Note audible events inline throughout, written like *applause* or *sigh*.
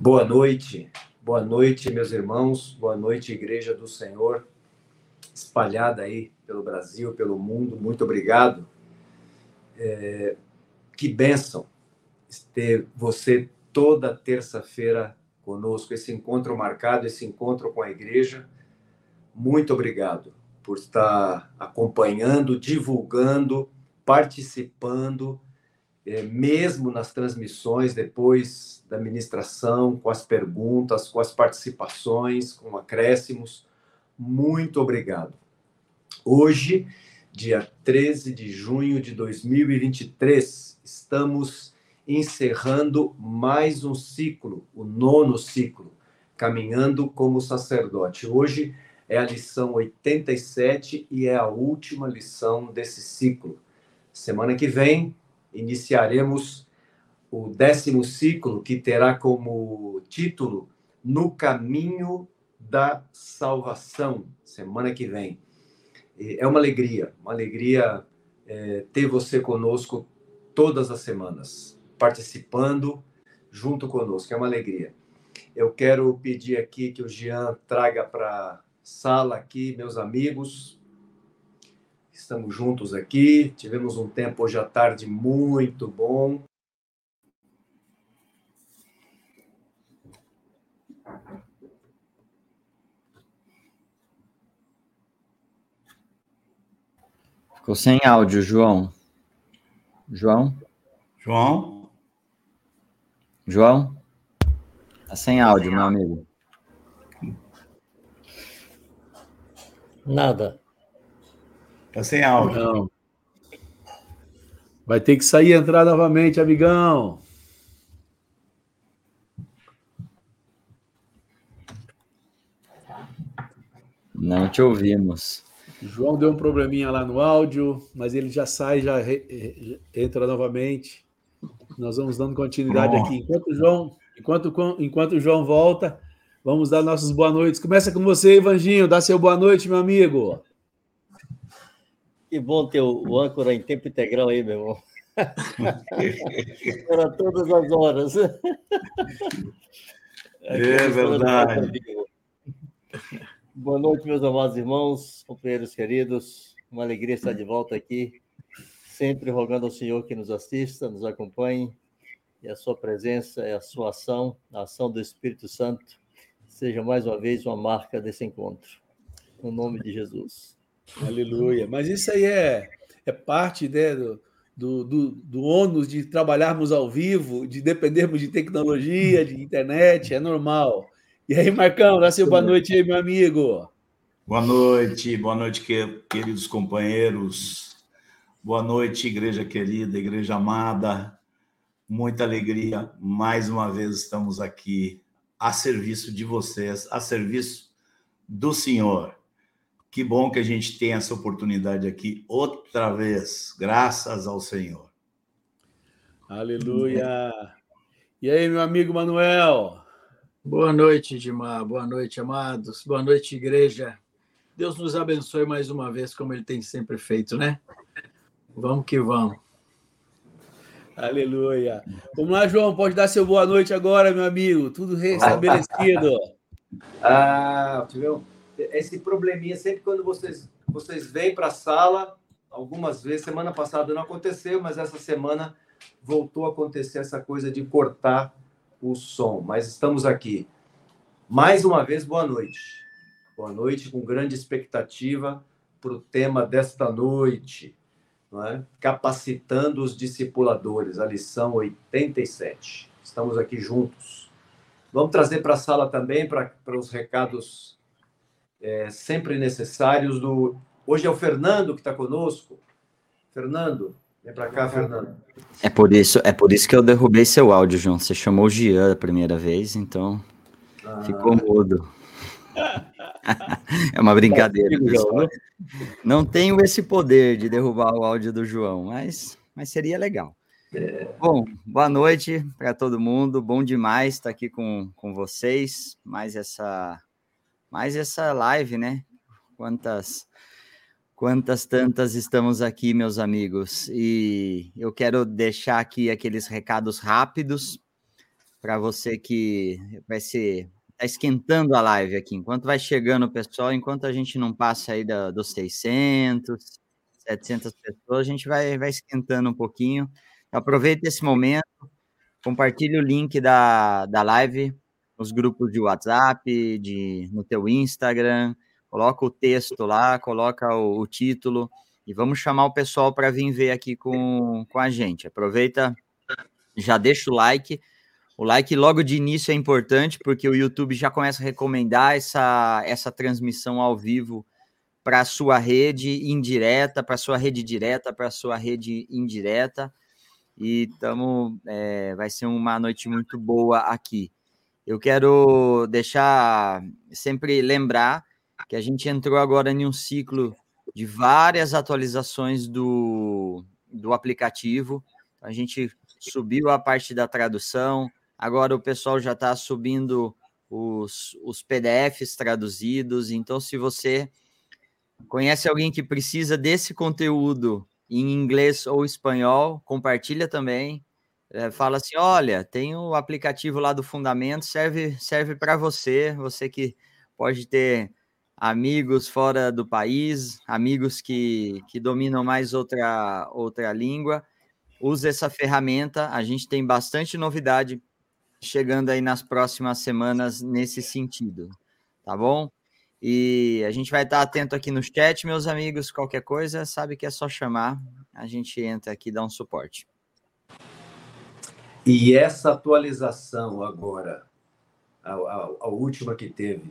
Boa noite, boa noite, meus irmãos, boa noite, Igreja do Senhor, espalhada aí pelo Brasil, pelo mundo, muito obrigado. É, que bênção ter você toda terça-feira conosco, esse encontro marcado, esse encontro com a igreja. Muito obrigado por estar acompanhando, divulgando, participando é, mesmo nas transmissões, depois da ministração, com as perguntas, com as participações, com acréscimos. Muito obrigado. Hoje, dia 13 de junho de 2023, estamos encerrando mais um ciclo, o nono ciclo, caminhando como sacerdote. Hoje é a lição 87 e é a última lição desse ciclo. Semana que vem iniciaremos o décimo ciclo, que terá como título No Caminho da Salvação, semana que vem. É uma alegria, uma alegria é, ter você conosco todas as semanas, participando junto conosco, é uma alegria. Eu quero pedir aqui que o Jean traga para a sala aqui, meus amigos, Estamos juntos aqui. Tivemos um tempo hoje à tarde muito bom. Ficou sem áudio, João. João? João? João? Tá sem áudio, meu amigo. Nada. Tá sem áudio. Não. Vai ter que sair e entrar novamente, amigão. Não te ouvimos. João deu um probleminha lá no áudio, mas ele já sai, já re, entra novamente. Nós vamos dando continuidade Bom. aqui. Enquanto o João, enquanto, enquanto o João volta, vamos dar nossas boas noites. Começa com você, Ivanginho. Dá seu boa noite, meu amigo. Que bom ter o âncora em tempo integral aí, meu irmão. Para todas as horas. É verdade. Boa noite, meus amados irmãos, companheiros queridos. Uma alegria estar de volta aqui, sempre rogando ao Senhor que nos assista, nos acompanhe, e a sua presença, a sua ação, a ação do Espírito Santo, seja mais uma vez uma marca desse encontro. No nome de Jesus. Aleluia. Mas isso aí é, é parte né, do, do, do, do ônus de trabalharmos ao vivo, de dependermos de tecnologia, de internet, é normal. E aí, Marcão, dá seu boa noite aí, meu amigo. Boa noite, boa noite, queridos companheiros. Boa noite, igreja querida, igreja amada. Muita alegria, mais uma vez estamos aqui a serviço de vocês, a serviço do Senhor. Que bom que a gente tem essa oportunidade aqui outra vez, graças ao Senhor. Aleluia. E aí, meu amigo Manuel? Boa noite, Dimar. Boa noite, amados. Boa noite, igreja. Deus nos abençoe mais uma vez, como ele tem sempre feito, né? Vamos que vamos. Aleluia. Vamos lá, João, pode dar seu boa noite agora, meu amigo. Tudo restabelecido. *laughs* ah, viu? Esse probleminha sempre quando vocês vocês vêm para a sala, algumas vezes, semana passada não aconteceu, mas essa semana voltou a acontecer essa coisa de cortar o som. Mas estamos aqui. Mais uma vez, boa noite. Boa noite, com grande expectativa para o tema desta noite, é? capacitando os discipuladores, a lição 87. Estamos aqui juntos. Vamos trazer para a sala também, para, para os recados é, sempre necessários. Do... Hoje é o Fernando que está conosco. Fernando, vem para cá, Fernando. É por, isso, é por isso que eu derrubei seu áudio, João. Você chamou o Gian a primeira vez, então ah. ficou mudo. *laughs* é uma brincadeira, pessoal. Não tenho esse poder de derrubar o áudio do João, mas, mas seria legal. É. Bom, boa noite para todo mundo. Bom demais estar aqui com, com vocês. Mais essa mais essa live, né? Quantas, quantas tantas estamos aqui, meus amigos. E eu quero deixar aqui aqueles recados rápidos para você que vai ser tá esquentando a live aqui, enquanto vai chegando o pessoal, enquanto a gente não passa aí da, dos 600, 700 pessoas, a gente vai, vai esquentando um pouquinho. Aproveita esse momento, compartilhe o link da, da live nos grupos de WhatsApp, de, no teu Instagram, coloca o texto lá, coloca o, o título e vamos chamar o pessoal para vir ver aqui com, com a gente. Aproveita, já deixa o like. O like logo de início é importante, porque o YouTube já começa a recomendar essa, essa transmissão ao vivo para a sua rede indireta, para a sua rede direta, para a sua rede indireta. E tamo, é, vai ser uma noite muito boa aqui. Eu quero deixar sempre lembrar que a gente entrou agora em um ciclo de várias atualizações do, do aplicativo. A gente subiu a parte da tradução, agora o pessoal já está subindo os, os PDFs traduzidos. Então, se você conhece alguém que precisa desse conteúdo em inglês ou espanhol, compartilha também é, fala assim: olha, tem o aplicativo lá do Fundamento, serve, serve para você, você que pode ter amigos fora do país, amigos que, que dominam mais outra, outra língua. Use essa ferramenta, a gente tem bastante novidade chegando aí nas próximas semanas nesse sentido, tá bom? E a gente vai estar atento aqui no chat, meus amigos. Qualquer coisa, sabe que é só chamar, a gente entra aqui e dá um suporte. E essa atualização agora, a, a, a, última que teve,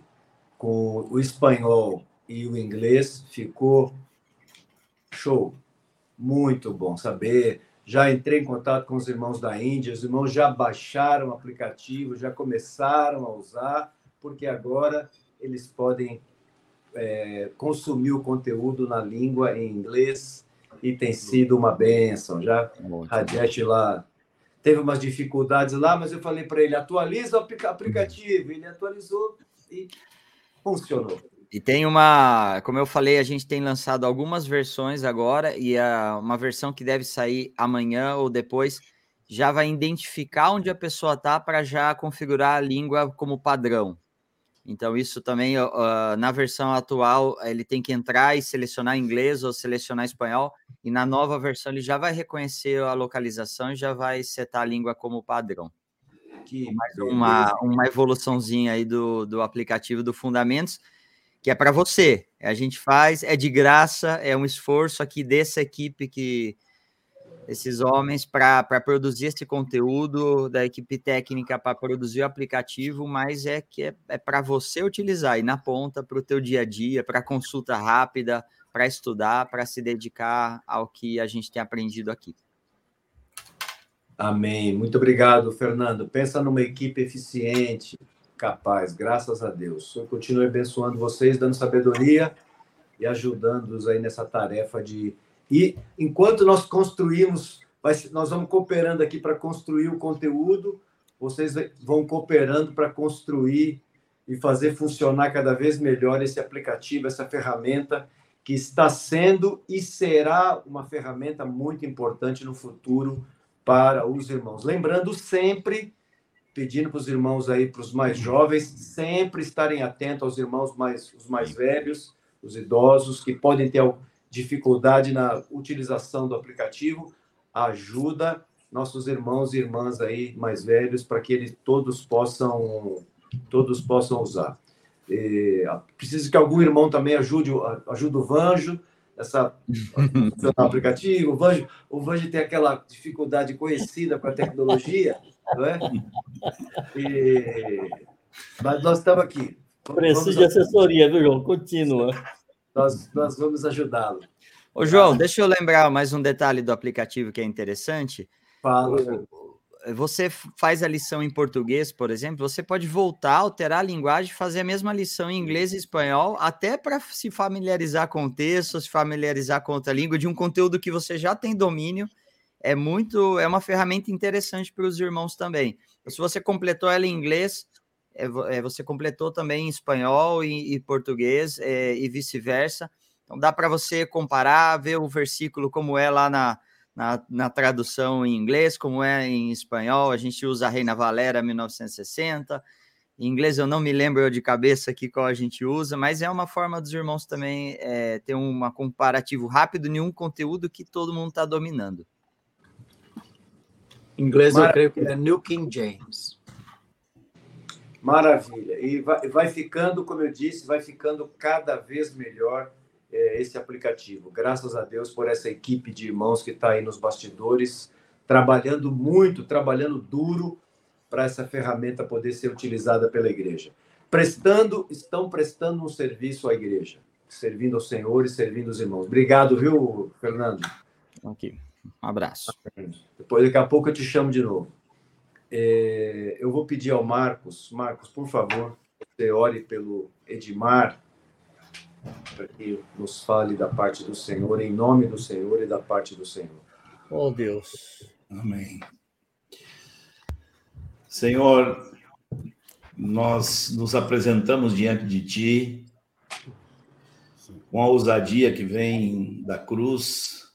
com o espanhol e o inglês, ficou show. Muito bom saber. Já entrei em contato com os irmãos da Índia, os irmãos já baixaram o aplicativo, já começaram a usar, porque agora eles podem é, consumir o conteúdo na língua em inglês e tem sido uma benção. Já Rajesh lá teve umas dificuldades lá, mas eu falei para ele: atualiza o aplicativo. Ele atualizou e funcionou. E tem uma, como eu falei, a gente tem lançado algumas versões agora, e a, uma versão que deve sair amanhã ou depois já vai identificar onde a pessoa está para já configurar a língua como padrão. Então, isso também, uh, na versão atual, ele tem que entrar e selecionar inglês ou selecionar espanhol, e na nova versão ele já vai reconhecer a localização e já vai setar a língua como padrão. Que mais uma, uma evoluçãozinha aí do, do aplicativo do Fundamentos, que é para você. A gente faz, é de graça, é um esforço aqui dessa equipe que esses homens para produzir esse conteúdo, da equipe técnica para produzir o aplicativo, mas é que é, é para você utilizar e na ponta para o teu dia a dia, para consulta rápida, para estudar, para se dedicar ao que a gente tem aprendido aqui. Amém. Muito obrigado, Fernando. Pensa numa equipe eficiente, capaz, graças a Deus. Eu continuo abençoando vocês, dando sabedoria e ajudando-os aí nessa tarefa de e enquanto nós construímos, nós vamos cooperando aqui para construir o conteúdo, vocês vão cooperando para construir e fazer funcionar cada vez melhor esse aplicativo, essa ferramenta que está sendo e será uma ferramenta muito importante no futuro para os irmãos. Lembrando sempre, pedindo para os irmãos aí, para os mais jovens, sempre estarem atentos aos irmãos mais, os mais velhos, os idosos, que podem ter dificuldade na utilização do aplicativo, ajuda nossos irmãos e irmãs aí mais velhos para que eles todos possam todos possam usar. E, preciso que algum irmão também ajude ajude o Vanjo essa *laughs* aplicativo. O Vanjo, o Vanjo tem aquela dificuldade conhecida com a tecnologia, não é? E, mas nós estamos aqui. Preciso de assessoria, viu, João? Continua nós, nós vamos ajudá-lo. Ô, João, deixa eu lembrar mais um detalhe do aplicativo que é interessante. Fala. Você faz a lição em português, por exemplo, você pode voltar, alterar a linguagem, fazer a mesma lição em inglês e espanhol, até para se familiarizar com o texto, se familiarizar com outra língua, de um conteúdo que você já tem domínio. É muito, é uma ferramenta interessante para os irmãos também. Se você completou ela em inglês, é, é, você completou também em espanhol e, e português é, e vice-versa. Então dá para você comparar, ver o versículo como é lá na, na, na, tradução em inglês, como é em espanhol. A gente usa a Reina Valera 1960. Em inglês eu não me lembro de cabeça aqui qual a gente usa, mas é uma forma dos irmãos também é, ter um comparativo rápido em um conteúdo que todo mundo está dominando. Em inglês eu creio que é New King James. Maravilha. E vai, vai ficando, como eu disse, vai ficando cada vez melhor é, esse aplicativo. Graças a Deus por essa equipe de irmãos que está aí nos bastidores, trabalhando muito, trabalhando duro para essa ferramenta poder ser utilizada pela igreja. Prestando, estão prestando um serviço à igreja, servindo ao Senhor e servindo os irmãos. Obrigado, viu, Fernando? Ok. Um abraço. Depois, daqui a pouco, eu te chamo de novo. É, eu vou pedir ao Marcos, Marcos, por favor, você ore pelo Edmar, para que nos fale da parte do Senhor, em nome do Senhor e da parte do Senhor. Oh, Deus. Amém. Senhor, nós nos apresentamos diante de Ti com a ousadia que vem da cruz,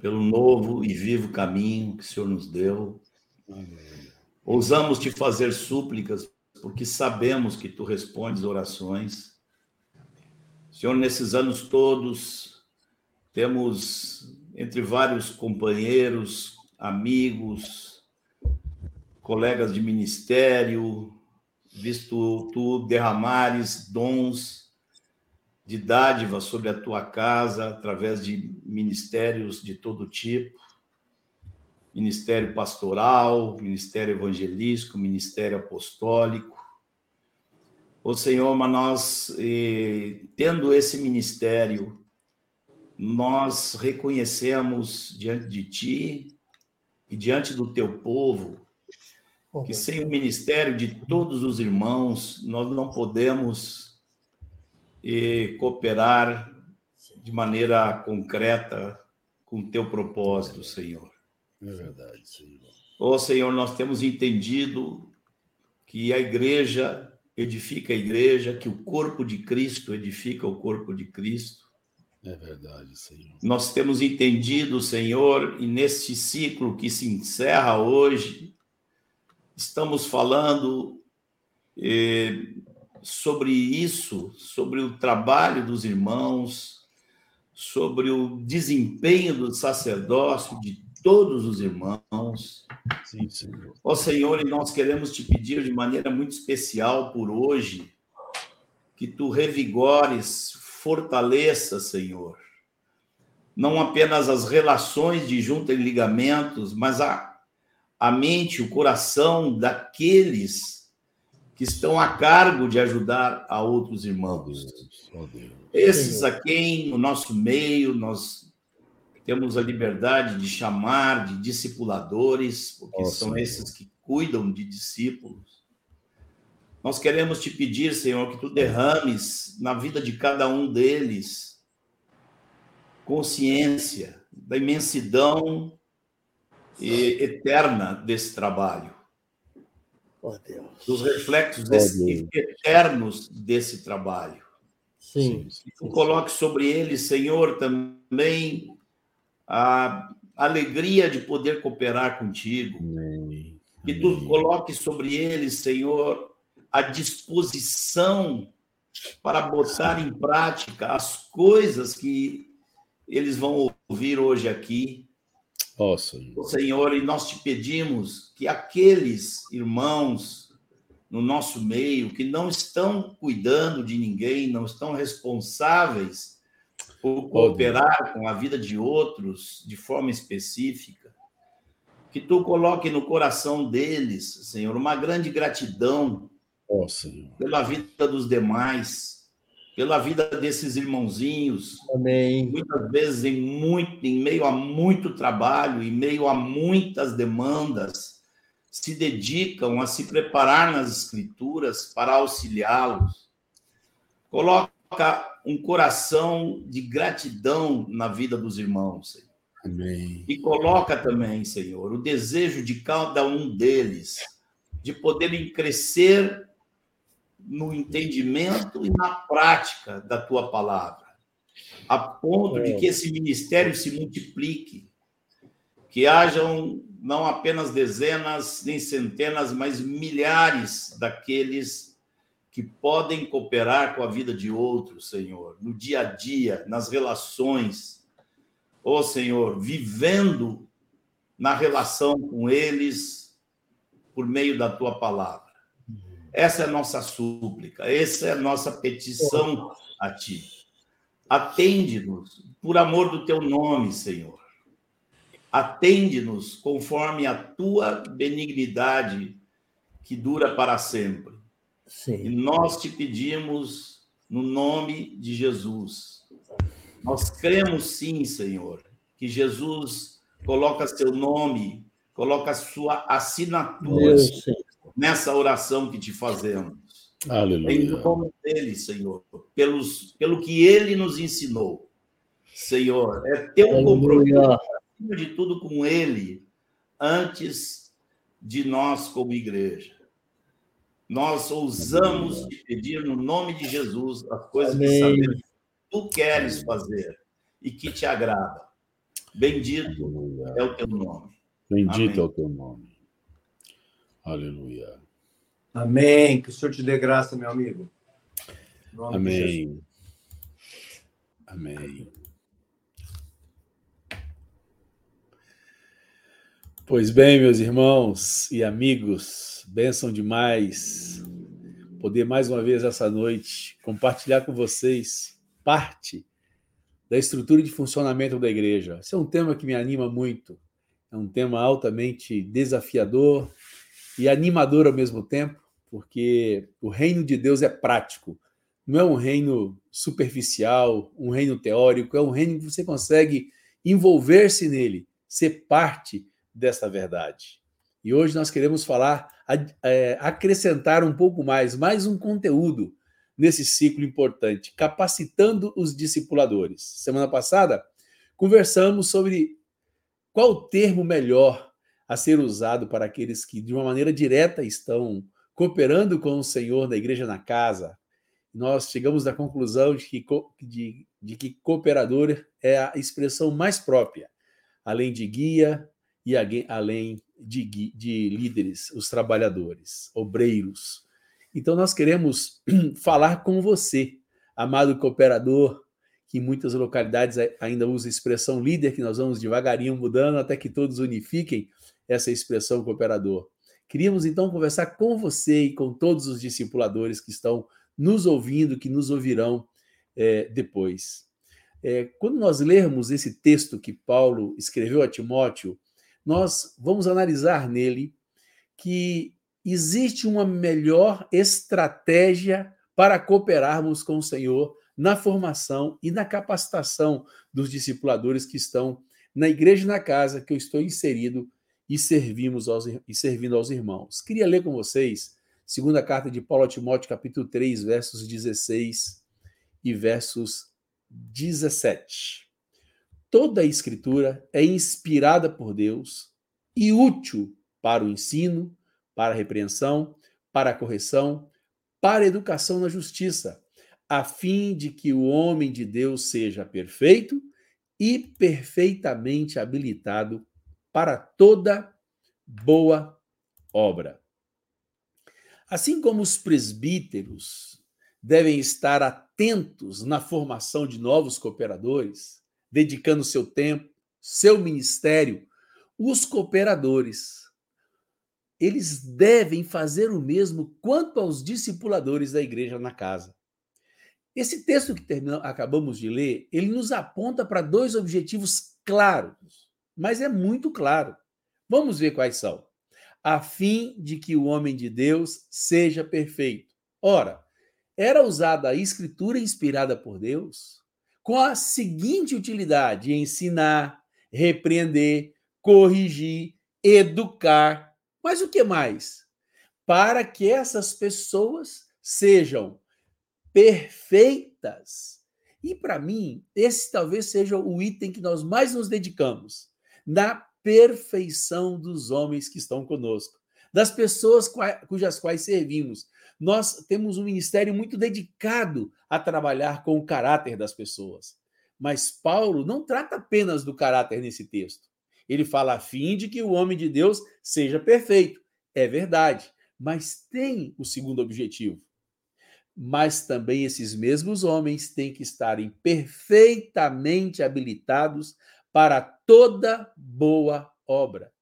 pelo novo e vivo caminho que o Senhor nos deu. Ousamos te fazer súplicas, porque sabemos que tu respondes orações. Senhor, nesses anos todos, temos entre vários companheiros, amigos, colegas de ministério, visto tu derramares dons de dádiva sobre a tua casa através de ministérios de todo tipo, ministério pastoral, ministério evangelístico, ministério apostólico. Ô Senhor, mas nós, eh, tendo esse ministério, nós reconhecemos diante de Ti e diante do Teu povo que sem o ministério de todos os irmãos, nós não podemos eh, cooperar de maneira concreta com o teu propósito, Senhor. É verdade, Senhor. Ó oh, Senhor, nós temos entendido que a igreja edifica a igreja, que o corpo de Cristo edifica o corpo de Cristo. É verdade, Senhor. Nós temos entendido, Senhor, e neste ciclo que se encerra hoje, estamos falando eh, sobre isso, sobre o trabalho dos irmãos, sobre o desempenho do sacerdócio de todos os irmãos. Sim, Senhor. Ó Senhor, e nós queremos te pedir de maneira muito especial por hoje, que tu revigores, fortaleça, Senhor, não apenas as relações de junta e ligamentos, mas a a mente, o coração daqueles que estão a cargo de ajudar a outros irmãos. Oh, Esses a quem, no nosso meio, nós temos a liberdade de chamar de discipuladores, porque oh, são esses que cuidam de discípulos. Nós queremos te pedir, Senhor, que tu derrames na vida de cada um deles consciência da imensidão eterna desse trabalho. Oh, Deus. Dos reflexos desse, eternos desse trabalho. Sim. Que tu coloque sobre eles, Senhor, também a alegria de poder cooperar contigo. Amém. Que tu coloque sobre eles, Senhor, a disposição para botar em prática as coisas que eles vão ouvir hoje aqui Ó Senhor. Senhor, e nós te pedimos que aqueles irmãos no nosso meio que não estão cuidando de ninguém, não estão responsáveis por cooperar com a vida de outros de forma específica, que tu coloque no coração deles, Senhor, uma grande gratidão oh, pela vida dos demais, pela vida desses irmãozinhos. Amém. Muitas vezes em muito, em meio a muito trabalho, em meio a muitas demandas, se dedicam a se preparar nas escrituras para auxiliá-los. Coloca um coração de gratidão na vida dos irmãos, Senhor. Amém. E coloca também, Senhor, o desejo de cada um deles de poderem crescer no entendimento e na prática da tua palavra, a ponto de é. que esse ministério se multiplique, que hajam não apenas dezenas nem centenas, mas milhares daqueles que podem cooperar com a vida de outros, Senhor, no dia a dia, nas relações. Ó oh, Senhor, vivendo na relação com eles por meio da tua palavra. Essa é a nossa súplica, essa é a nossa petição a ti. Atende-nos por amor do teu nome, Senhor. Atende-nos conforme a tua benignidade que dura para sempre. Sim. E nós te pedimos no nome de Jesus. Nós cremos sim, Senhor, que Jesus coloca seu nome, coloca sua assinatura nessa oração que te fazemos. Aleluia. Em nome dele, Senhor, pelos, pelo que ele nos ensinou. Senhor, é teu Aleluia. compromisso, acima de tudo, com ele, antes de nós, como igreja. Nós ousamos te pedir no nome de Jesus as coisas Amém. que sabemos que tu queres fazer e que te agrada. Bendito Aleluia. é o teu nome. Bendito Amém. é o teu nome. Aleluia. Amém. Que o Senhor te dê graça, meu amigo. Amém. Amém. Pois bem, meus irmãos e amigos, bênção demais poder mais uma vez essa noite compartilhar com vocês parte da estrutura de funcionamento da igreja. Esse é um tema que me anima muito, é um tema altamente desafiador e animador ao mesmo tempo, porque o reino de Deus é prático. Não é um reino superficial, um reino teórico, é um reino que você consegue envolver-se nele, ser parte dessa verdade. E hoje nós queremos falar, é, acrescentar um pouco mais, mais um conteúdo nesse ciclo importante, capacitando os discipuladores. Semana passada, conversamos sobre qual o termo melhor a ser usado para aqueles que, de uma maneira direta, estão cooperando com o Senhor na igreja na casa, nós chegamos à conclusão de que, de, de que cooperador é a expressão mais própria, além de guia e além de, de líderes, os trabalhadores, obreiros. Então, nós queremos *clears throat* falar com você, amado cooperador, que em muitas localidades ainda usa a expressão líder, que nós vamos devagarinho mudando até que todos unifiquem essa expressão cooperador. Queríamos então conversar com você e com todos os discipuladores que estão nos ouvindo, que nos ouvirão é, depois. É, quando nós lermos esse texto que Paulo escreveu a Timóteo, nós vamos analisar nele que existe uma melhor estratégia para cooperarmos com o Senhor na formação e na capacitação dos discipuladores que estão na igreja e na casa que eu estou inserido e servimos aos, e servindo aos irmãos. Queria ler com vocês segunda carta de Paulo a Timóteo, capítulo 3, versos 16 e versos 17. Toda a escritura é inspirada por Deus e útil para o ensino, para a repreensão, para a correção, para a educação na justiça, a fim de que o homem de Deus seja perfeito e perfeitamente habilitado para toda boa obra. Assim como os presbíteros devem estar atentos na formação de novos cooperadores, dedicando seu tempo, seu ministério, os cooperadores eles devem fazer o mesmo quanto aos discipuladores da igreja na casa. Esse texto que acabamos de ler, ele nos aponta para dois objetivos claros mas é muito claro. Vamos ver quais são. A fim de que o homem de Deus seja perfeito. Ora, era usada a escritura inspirada por Deus com a seguinte utilidade: ensinar, repreender, corrigir, educar. Mas o que mais? Para que essas pessoas sejam perfeitas. E para mim, esse talvez seja o item que nós mais nos dedicamos na perfeição dos homens que estão conosco, das pessoas cujas quais servimos. Nós temos um ministério muito dedicado a trabalhar com o caráter das pessoas. Mas Paulo não trata apenas do caráter nesse texto. Ele fala a fim de que o homem de Deus seja perfeito. É verdade, mas tem o segundo objetivo. Mas também esses mesmos homens têm que estarem perfeitamente habilitados para toda boa obra.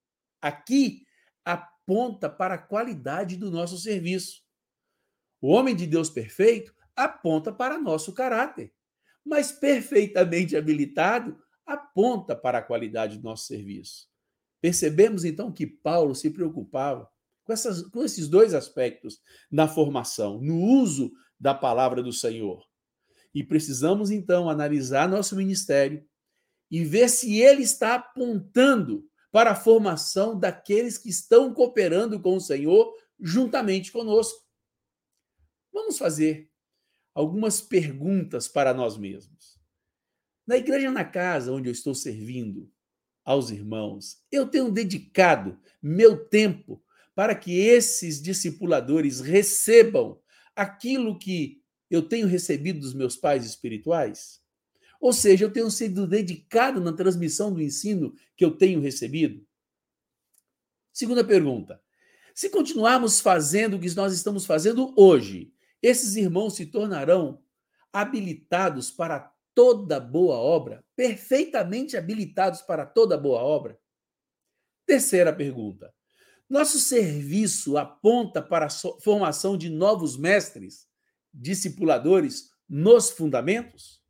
Aqui aponta para a qualidade do nosso serviço. O homem de Deus perfeito aponta para nosso caráter, mas perfeitamente habilitado aponta para a qualidade do nosso serviço. Percebemos então que Paulo se preocupava com, essas, com esses dois aspectos na formação, no uso da palavra do Senhor. E precisamos então analisar nosso ministério e ver se ele está apontando para a formação daqueles que estão cooperando com o Senhor juntamente conosco. Vamos fazer algumas perguntas para nós mesmos. Na igreja na casa onde eu estou servindo aos irmãos, eu tenho dedicado meu tempo para que esses discipuladores recebam aquilo que eu tenho recebido dos meus pais espirituais? Ou seja, eu tenho sido dedicado na transmissão do ensino que eu tenho recebido? Segunda pergunta. Se continuarmos fazendo o que nós estamos fazendo hoje, esses irmãos se tornarão habilitados para toda boa obra, perfeitamente habilitados para toda boa obra? Terceira pergunta. Nosso serviço aponta para a formação de novos mestres, discipuladores nos fundamentos?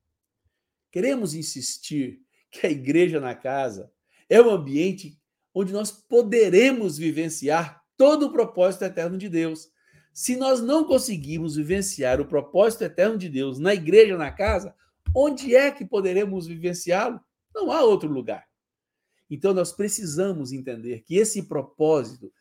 Queremos insistir que a igreja na casa é um ambiente onde nós poderemos vivenciar todo o propósito eterno de Deus. Se nós não conseguirmos vivenciar o propósito eterno de Deus na igreja, na casa, onde é que poderemos vivenciá-lo? Não há outro lugar. Então, nós precisamos entender que esse propósito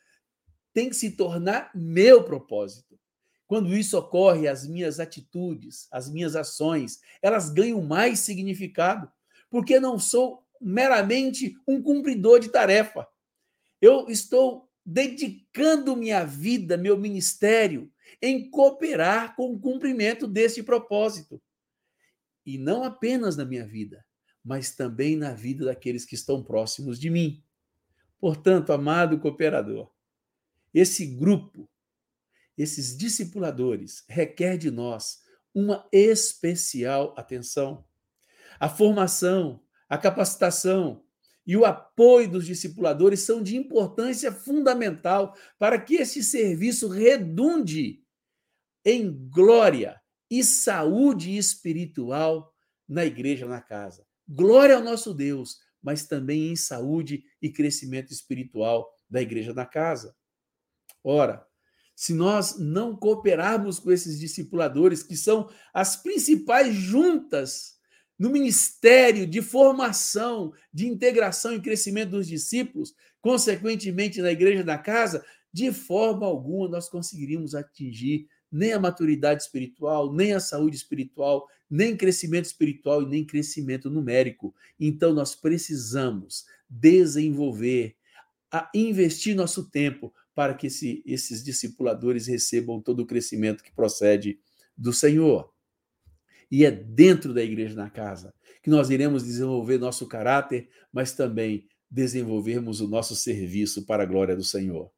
tem que se tornar meu propósito. Quando isso ocorre, as minhas atitudes, as minhas ações, elas ganham mais significado, porque não sou meramente um cumpridor de tarefa. Eu estou dedicando minha vida, meu ministério, em cooperar com o cumprimento deste propósito. E não apenas na minha vida, mas também na vida daqueles que estão próximos de mim. Portanto, amado cooperador, esse grupo, esses discipuladores, requer de nós uma especial atenção. A formação, a capacitação e o apoio dos discipuladores são de importância fundamental para que esse serviço redunde em glória e saúde espiritual na igreja, na casa. Glória ao nosso Deus, mas também em saúde e crescimento espiritual da igreja na casa. Ora, se nós não cooperarmos com esses discipuladores, que são as principais juntas no ministério de formação, de integração e crescimento dos discípulos, consequentemente na igreja da casa, de forma alguma nós conseguiríamos atingir nem a maturidade espiritual, nem a saúde espiritual, nem crescimento espiritual e nem crescimento numérico. Então, nós precisamos desenvolver, investir nosso tempo para que esse, esses discipuladores recebam todo o crescimento que procede do Senhor. E é dentro da igreja na casa que nós iremos desenvolver nosso caráter, mas também desenvolvermos o nosso serviço para a glória do Senhor.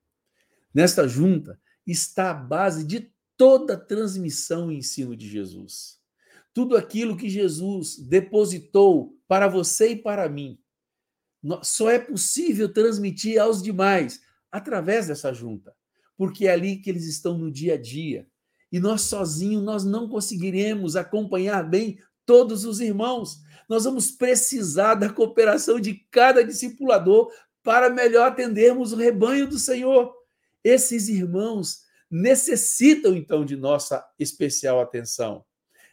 Nesta junta está a base de toda transmissão e ensino de Jesus. Tudo aquilo que Jesus depositou para você e para mim, só é possível transmitir aos demais através dessa junta, porque é ali que eles estão no dia a dia. E nós sozinhos nós não conseguiremos acompanhar bem todos os irmãos. Nós vamos precisar da cooperação de cada discipulador para melhor atendermos o rebanho do Senhor. Esses irmãos necessitam então de nossa especial atenção.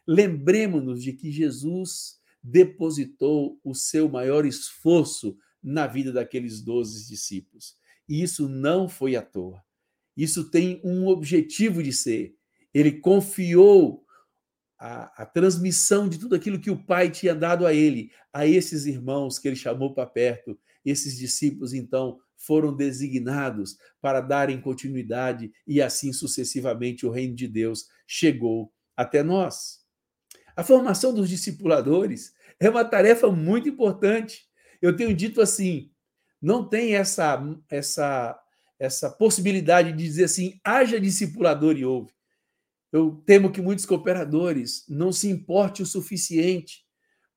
Lembremos-nos de que Jesus depositou o seu maior esforço na vida daqueles doze discípulos. E isso não foi à toa. Isso tem um objetivo de ser. Ele confiou a, a, transmissão de tudo aquilo que o Pai tinha dado a ele, a esses irmãos que ele chamou para perto. Esses discípulos, então, foram designados para darem continuidade e assim sucessivamente o reino de Deus chegou até nós. A formação dos discipuladores é uma tarefa muito importante. Eu tenho dito assim: não tem essa, essa, essa possibilidade de dizer assim, haja discipulador e ouve. Eu temo que muitos cooperadores não se importe o suficiente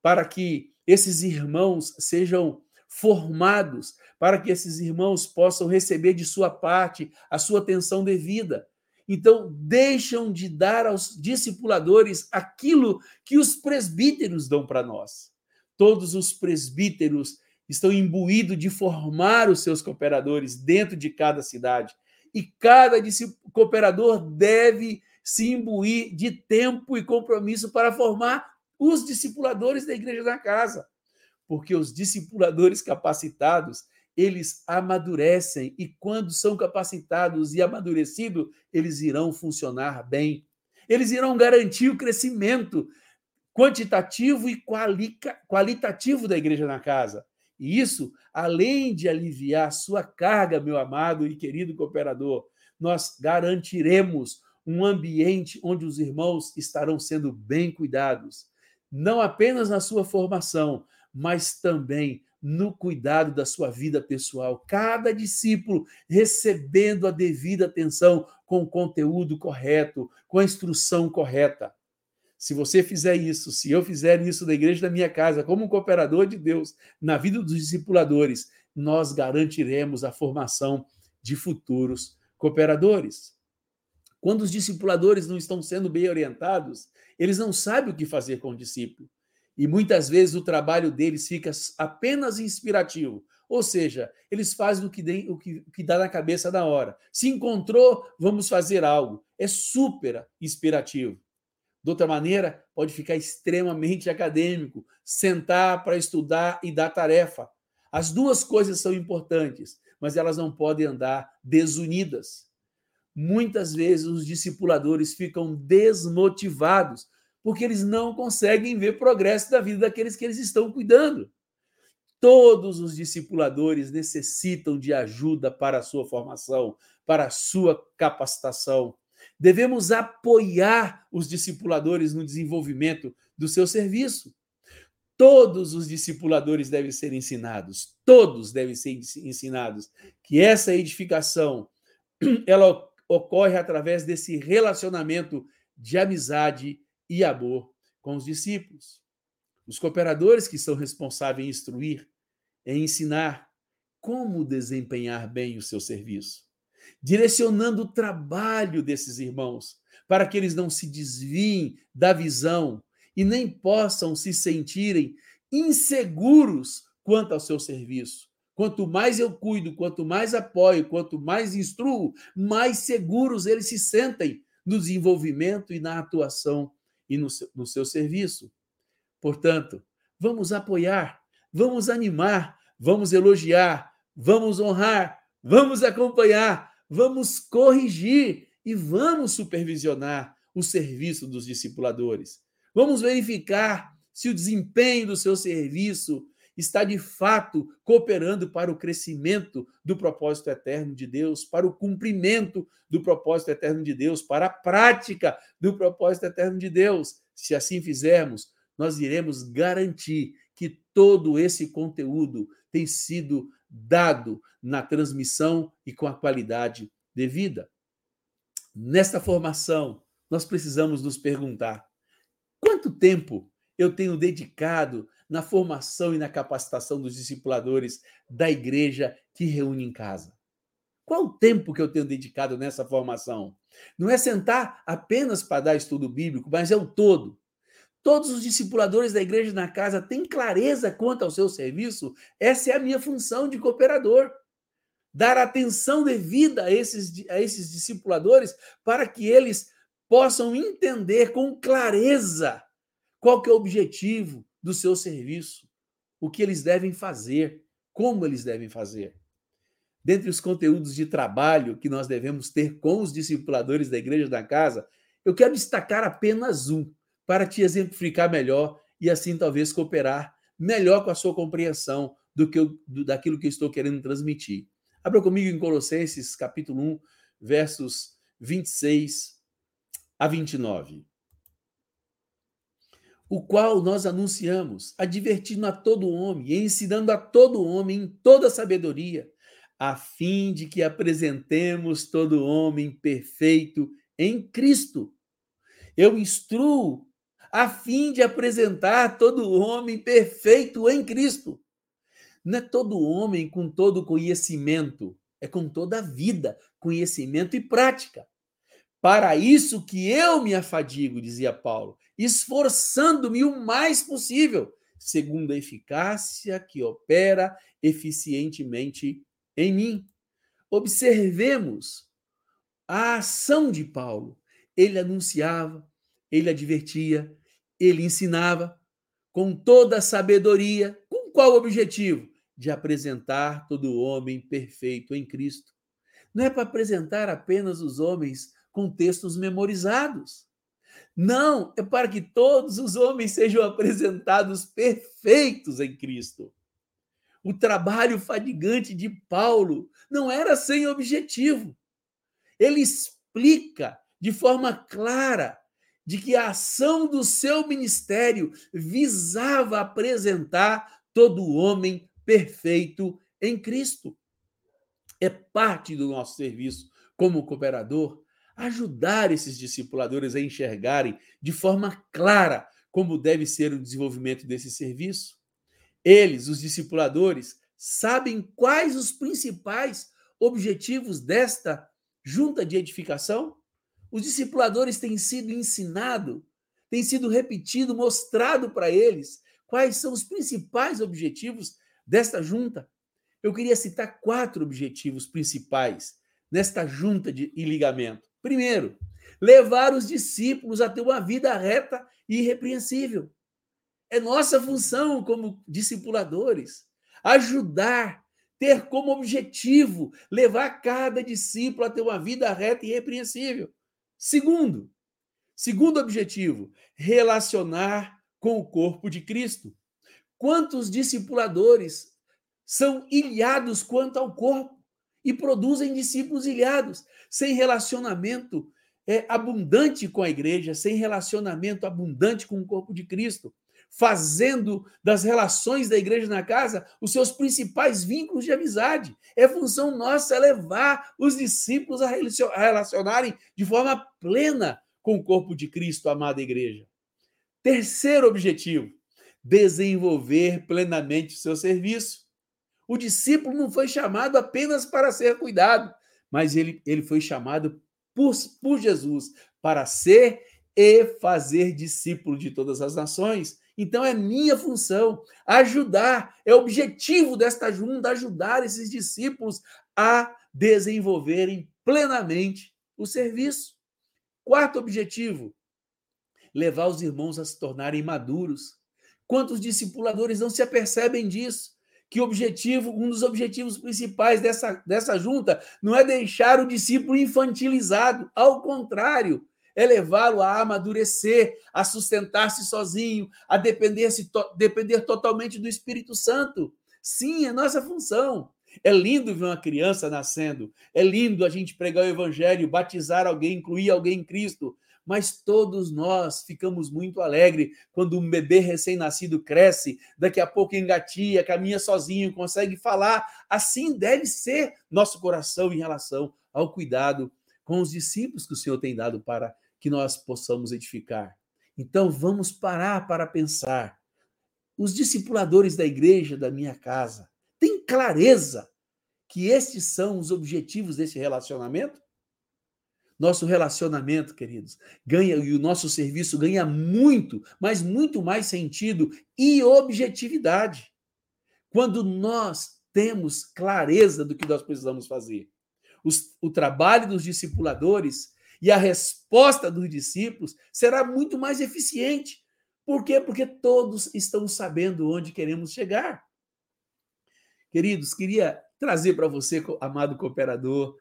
para que esses irmãos sejam formados, para que esses irmãos possam receber de sua parte a sua atenção devida. Então, deixam de dar aos discipuladores aquilo que os presbíteros dão para nós. Todos os presbíteros estão imbuídos de formar os seus cooperadores dentro de cada cidade. E cada cooperador deve se imbuir de tempo e compromisso para formar os discipuladores da igreja da casa. Porque os discipuladores capacitados, eles amadurecem e quando são capacitados e amadurecidos, eles irão funcionar bem. Eles irão garantir o crescimento quantitativo e qualitativo da igreja na casa. E isso, além de aliviar sua carga, meu amado e querido cooperador, nós garantiremos um ambiente onde os irmãos estarão sendo bem cuidados, não apenas na sua formação, mas também no cuidado da sua vida pessoal. Cada discípulo recebendo a devida atenção com o conteúdo correto, com a instrução correta. Se você fizer isso, se eu fizer isso na igreja da minha casa, como um cooperador de Deus, na vida dos discipuladores, nós garantiremos a formação de futuros cooperadores. Quando os discipuladores não estão sendo bem orientados, eles não sabem o que fazer com o discípulo. E muitas vezes o trabalho deles fica apenas inspirativo. Ou seja, eles fazem o que, de, o, que, o que dá na cabeça da hora. Se encontrou, vamos fazer algo. É super inspirativo. De outra maneira, pode ficar extremamente acadêmico, sentar para estudar e dar tarefa. As duas coisas são importantes, mas elas não podem andar desunidas. Muitas vezes os discipuladores ficam desmotivados porque eles não conseguem ver progresso da vida daqueles que eles estão cuidando. Todos os discipuladores necessitam de ajuda para a sua formação, para a sua capacitação. Devemos apoiar os discipuladores no desenvolvimento do seu serviço. Todos os discipuladores devem ser ensinados, todos devem ser ensinados que essa edificação *clears throat* ela ocorre através desse relacionamento de amizade e amor com os discípulos. Os cooperadores que são responsáveis em instruir, em ensinar como desempenhar bem o seu serviço direcionando o trabalho desses irmãos, para que eles não se desviem da visão e nem possam se sentirem inseguros quanto ao seu serviço. Quanto mais eu cuido, quanto mais apoio, quanto mais instruo, mais seguros eles se sentem no desenvolvimento e na atuação e no seu, no seu serviço. Portanto, vamos apoiar, vamos animar, vamos elogiar, vamos honrar, vamos acompanhar, vamos corrigir e vamos supervisionar o serviço dos discipuladores. Vamos verificar se o desempenho do seu serviço está de fato cooperando para o crescimento do propósito eterno de Deus, para o cumprimento do propósito eterno de Deus, para a prática do propósito eterno de Deus. Se assim fizermos, nós iremos garantir que todo esse conteúdo tem sido dado na transmissão e com a qualidade devida. Nesta formação, nós precisamos nos perguntar: quanto tempo eu tenho dedicado na formação e na capacitação dos discipuladores da igreja que reúne em casa? Qual o tempo que eu tenho dedicado nessa formação? Não é sentar apenas para dar estudo bíblico, mas é o todo. Todos os discipuladores da igreja na casa têm clareza quanto ao seu serviço. Essa é a minha função de cooperador. Dar atenção devida a esses, a esses discipuladores para que eles possam entender com clareza qual que é o objetivo do seu serviço, o que eles devem fazer, como eles devem fazer. Dentre os conteúdos de trabalho que nós devemos ter com os discipuladores da igreja da casa, eu quero destacar apenas um, para te exemplificar melhor e assim talvez cooperar melhor com a sua compreensão do que eu, do, daquilo que eu estou querendo transmitir. Abra comigo em Colossenses, capítulo 1, versos 26 a 29. O qual nós anunciamos, advertindo a todo homem e ensinando a todo homem em toda sabedoria, a fim de que apresentemos todo homem perfeito em Cristo. Eu instruo a fim de apresentar todo homem perfeito em Cristo. Não é todo homem com todo conhecimento, é com toda a vida, conhecimento e prática. Para isso que eu me afadigo, dizia Paulo, esforçando-me o mais possível, segundo a eficácia que opera eficientemente em mim. Observemos a ação de Paulo. Ele anunciava, ele advertia, ele ensinava com toda a sabedoria. Com qual objetivo? De apresentar todo homem perfeito em Cristo. Não é para apresentar apenas os homens com textos memorizados. Não, é para que todos os homens sejam apresentados perfeitos em Cristo. O trabalho fadigante de Paulo não era sem objetivo. Ele explica de forma clara de que a ação do seu ministério visava apresentar todo homem perfeito em Cristo. É parte do nosso serviço como cooperador ajudar esses discipuladores a enxergarem de forma clara como deve ser o desenvolvimento desse serviço. Eles, os discipuladores, sabem quais os principais objetivos desta junta de edificação? Os discipuladores têm sido ensinado, tem sido repetido, mostrado para eles quais são os principais objetivos desta junta. Eu queria citar quatro objetivos principais nesta junta de ligamento. Primeiro, levar os discípulos a ter uma vida reta e irrepreensível. É nossa função como discipuladores ajudar, ter como objetivo levar cada discípulo a ter uma vida reta e irrepreensível. Segundo, segundo objetivo, relacionar com o corpo de Cristo. Quantos discipuladores são ilhados quanto ao corpo e produzem discípulos ilhados? sem relacionamento é, abundante com a igreja, sem relacionamento abundante com o corpo de Cristo, fazendo das relações da igreja na casa os seus principais vínculos de amizade. É função nossa levar os discípulos a relacionarem de forma plena com o corpo de Cristo, amada igreja. Terceiro objetivo: desenvolver plenamente o seu serviço. O discípulo não foi chamado apenas para ser cuidado, mas ele, ele foi chamado por, por Jesus para ser e fazer discípulo de todas as nações. Então é minha função ajudar, é objetivo desta junta ajudar esses discípulos a desenvolverem plenamente o serviço. Quarto objetivo, levar os irmãos a se tornarem maduros. Quantos discipuladores não se apercebem disso? Que objetivo, um dos objetivos principais dessa, dessa junta não é deixar o discípulo infantilizado, ao contrário, é levá-lo a amadurecer, a sustentar-se sozinho, a depender, -se to, depender totalmente do Espírito Santo. Sim, é nossa função. É lindo ver uma criança nascendo, é lindo a gente pregar o evangelho, batizar alguém, incluir alguém em Cristo, mas todos nós ficamos muito alegres quando um bebê recém-nascido cresce, daqui a pouco engatia, caminha sozinho, consegue falar. Assim deve ser nosso coração em relação ao cuidado com os discípulos que o Senhor tem dado para que nós possamos edificar. Então vamos parar para pensar. Os discipuladores da igreja da minha casa têm clareza que estes são os objetivos desse relacionamento? Nosso relacionamento, queridos, ganha e o nosso serviço ganha muito, mas muito mais sentido e objetividade. Quando nós temos clareza do que nós precisamos fazer. Os, o trabalho dos discipuladores e a resposta dos discípulos será muito mais eficiente. Por quê? Porque todos estão sabendo onde queremos chegar. Queridos, queria trazer para você, amado cooperador,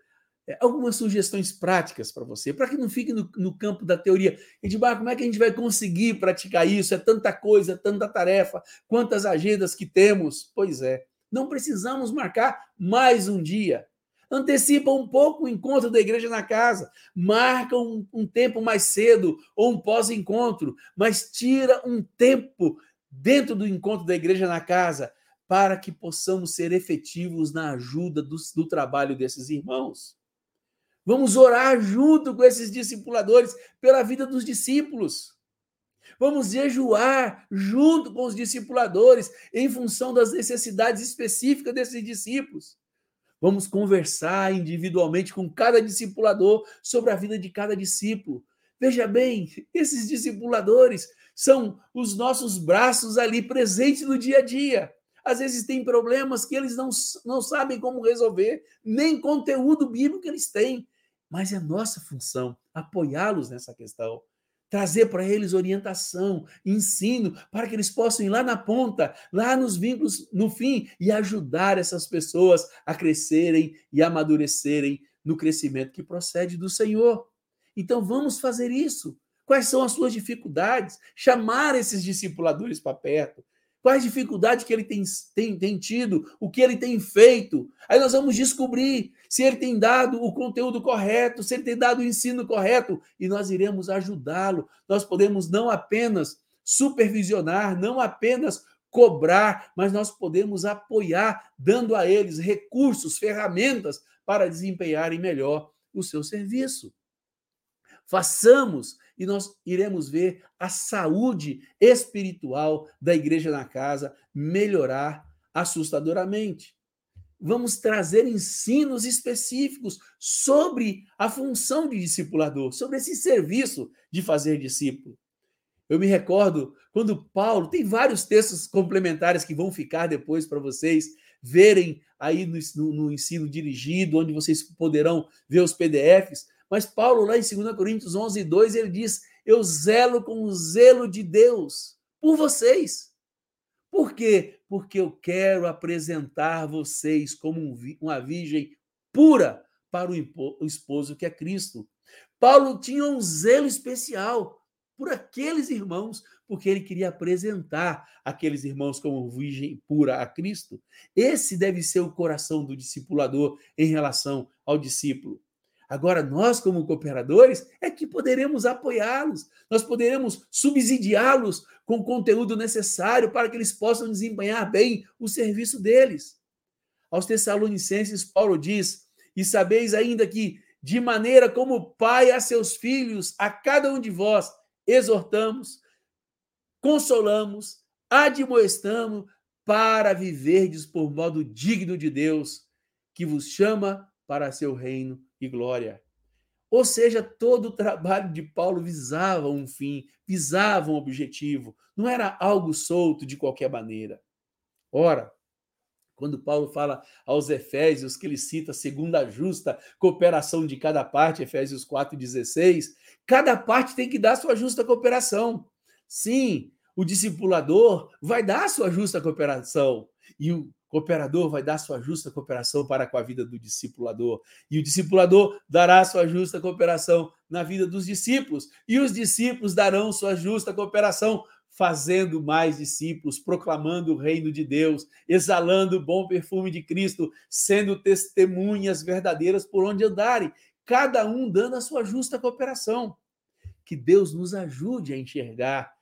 algumas sugestões práticas para você, para que não fique no, no, campo da teoria. E de como é que a gente vai conseguir praticar isso? É tanta coisa, tanta tarefa, quantas agendas que temos. Pois é, não precisamos marcar mais um dia. Antecipa um pouco o encontro da igreja na casa, marca um, um tempo mais cedo ou um pós-encontro, mas tira um tempo dentro do encontro da igreja na casa para que possamos ser efetivos na ajuda do, do trabalho desses irmãos. Vamos orar junto com esses discipuladores pela vida dos discípulos. Vamos jejuar junto com os discipuladores em função das necessidades específicas desses discípulos. Vamos conversar individualmente com cada discipulador sobre a vida de cada discípulo. Veja bem, esses discipuladores são os nossos braços ali presentes no dia a dia. Às vezes tem problemas que eles não, não sabem como resolver, nem conteúdo bíblico eles têm. Mas é nossa função apoiá-los nessa questão, trazer para eles orientação, ensino, para que eles possam ir lá na ponta, lá nos vínculos, no fim, e ajudar essas pessoas a crescerem e amadurecerem no crescimento que procede do Senhor. Então vamos fazer isso. Quais são as suas dificuldades? Chamar esses discipuladores para perto, quais dificuldades que ele tem, tem, tem tido, o que ele tem feito. Aí nós vamos descobrir se ele tem dado o conteúdo correto, se ele tem dado o ensino correto, e nós iremos ajudá-lo. Nós podemos não apenas supervisionar, não apenas cobrar, mas nós podemos apoiar, dando a eles recursos, ferramentas para desempenharem melhor o seu serviço. Façamos e nós iremos ver a saúde espiritual da igreja na casa melhorar assustadoramente. Vamos trazer ensinos específicos sobre a função de discipulador, sobre esse serviço de fazer discípulo. Eu me recordo quando Paulo, tem vários textos complementares que vão ficar depois para vocês verem aí no, no, no, ensino dirigido, onde vocês poderão ver os PDFs, mas Paulo, lá em 2 Coríntios 11, 2, ele diz: Eu zelo com o zelo de Deus por vocês. Por quê? Porque eu quero apresentar vocês como uma virgem pura para o esposo que é Cristo. Paulo tinha um zelo especial por aqueles irmãos, porque ele queria apresentar aqueles irmãos como virgem pura a Cristo. Esse deve ser o coração do discipulador em relação ao discípulo. Agora, nós, como cooperadores, é que poderemos apoiá-los, nós poderemos subsidiá-los com o conteúdo necessário para que eles possam desempenhar bem o serviço deles. Aos Tessalonicenses, Paulo diz: E sabeis ainda que, de maneira como pai a seus filhos, a cada um de vós, exortamos, consolamos, admoestamos, para viverdes por modo digno de Deus, que vos chama para seu reino e glória. Ou seja, todo o trabalho de Paulo visava um fim, visava um objetivo, não era algo solto de qualquer maneira. Ora, quando Paulo fala aos Efésios, que ele cita segundo a justa cooperação de cada parte, Efésios 4,16, cada parte tem que dar sua justa cooperação. Sim, o discipulador vai dar sua justa cooperação, e o cooperador vai dar sua justa cooperação para com a vida do discipulador, e o discipulador dará sua justa cooperação na vida dos discípulos, e os discípulos darão sua justa cooperação fazendo mais discípulos, proclamando o reino de Deus, exalando o bom perfume de Cristo, sendo testemunhas verdadeiras por onde andarem, cada um dando a sua justa cooperação. Que Deus nos ajude a enxergar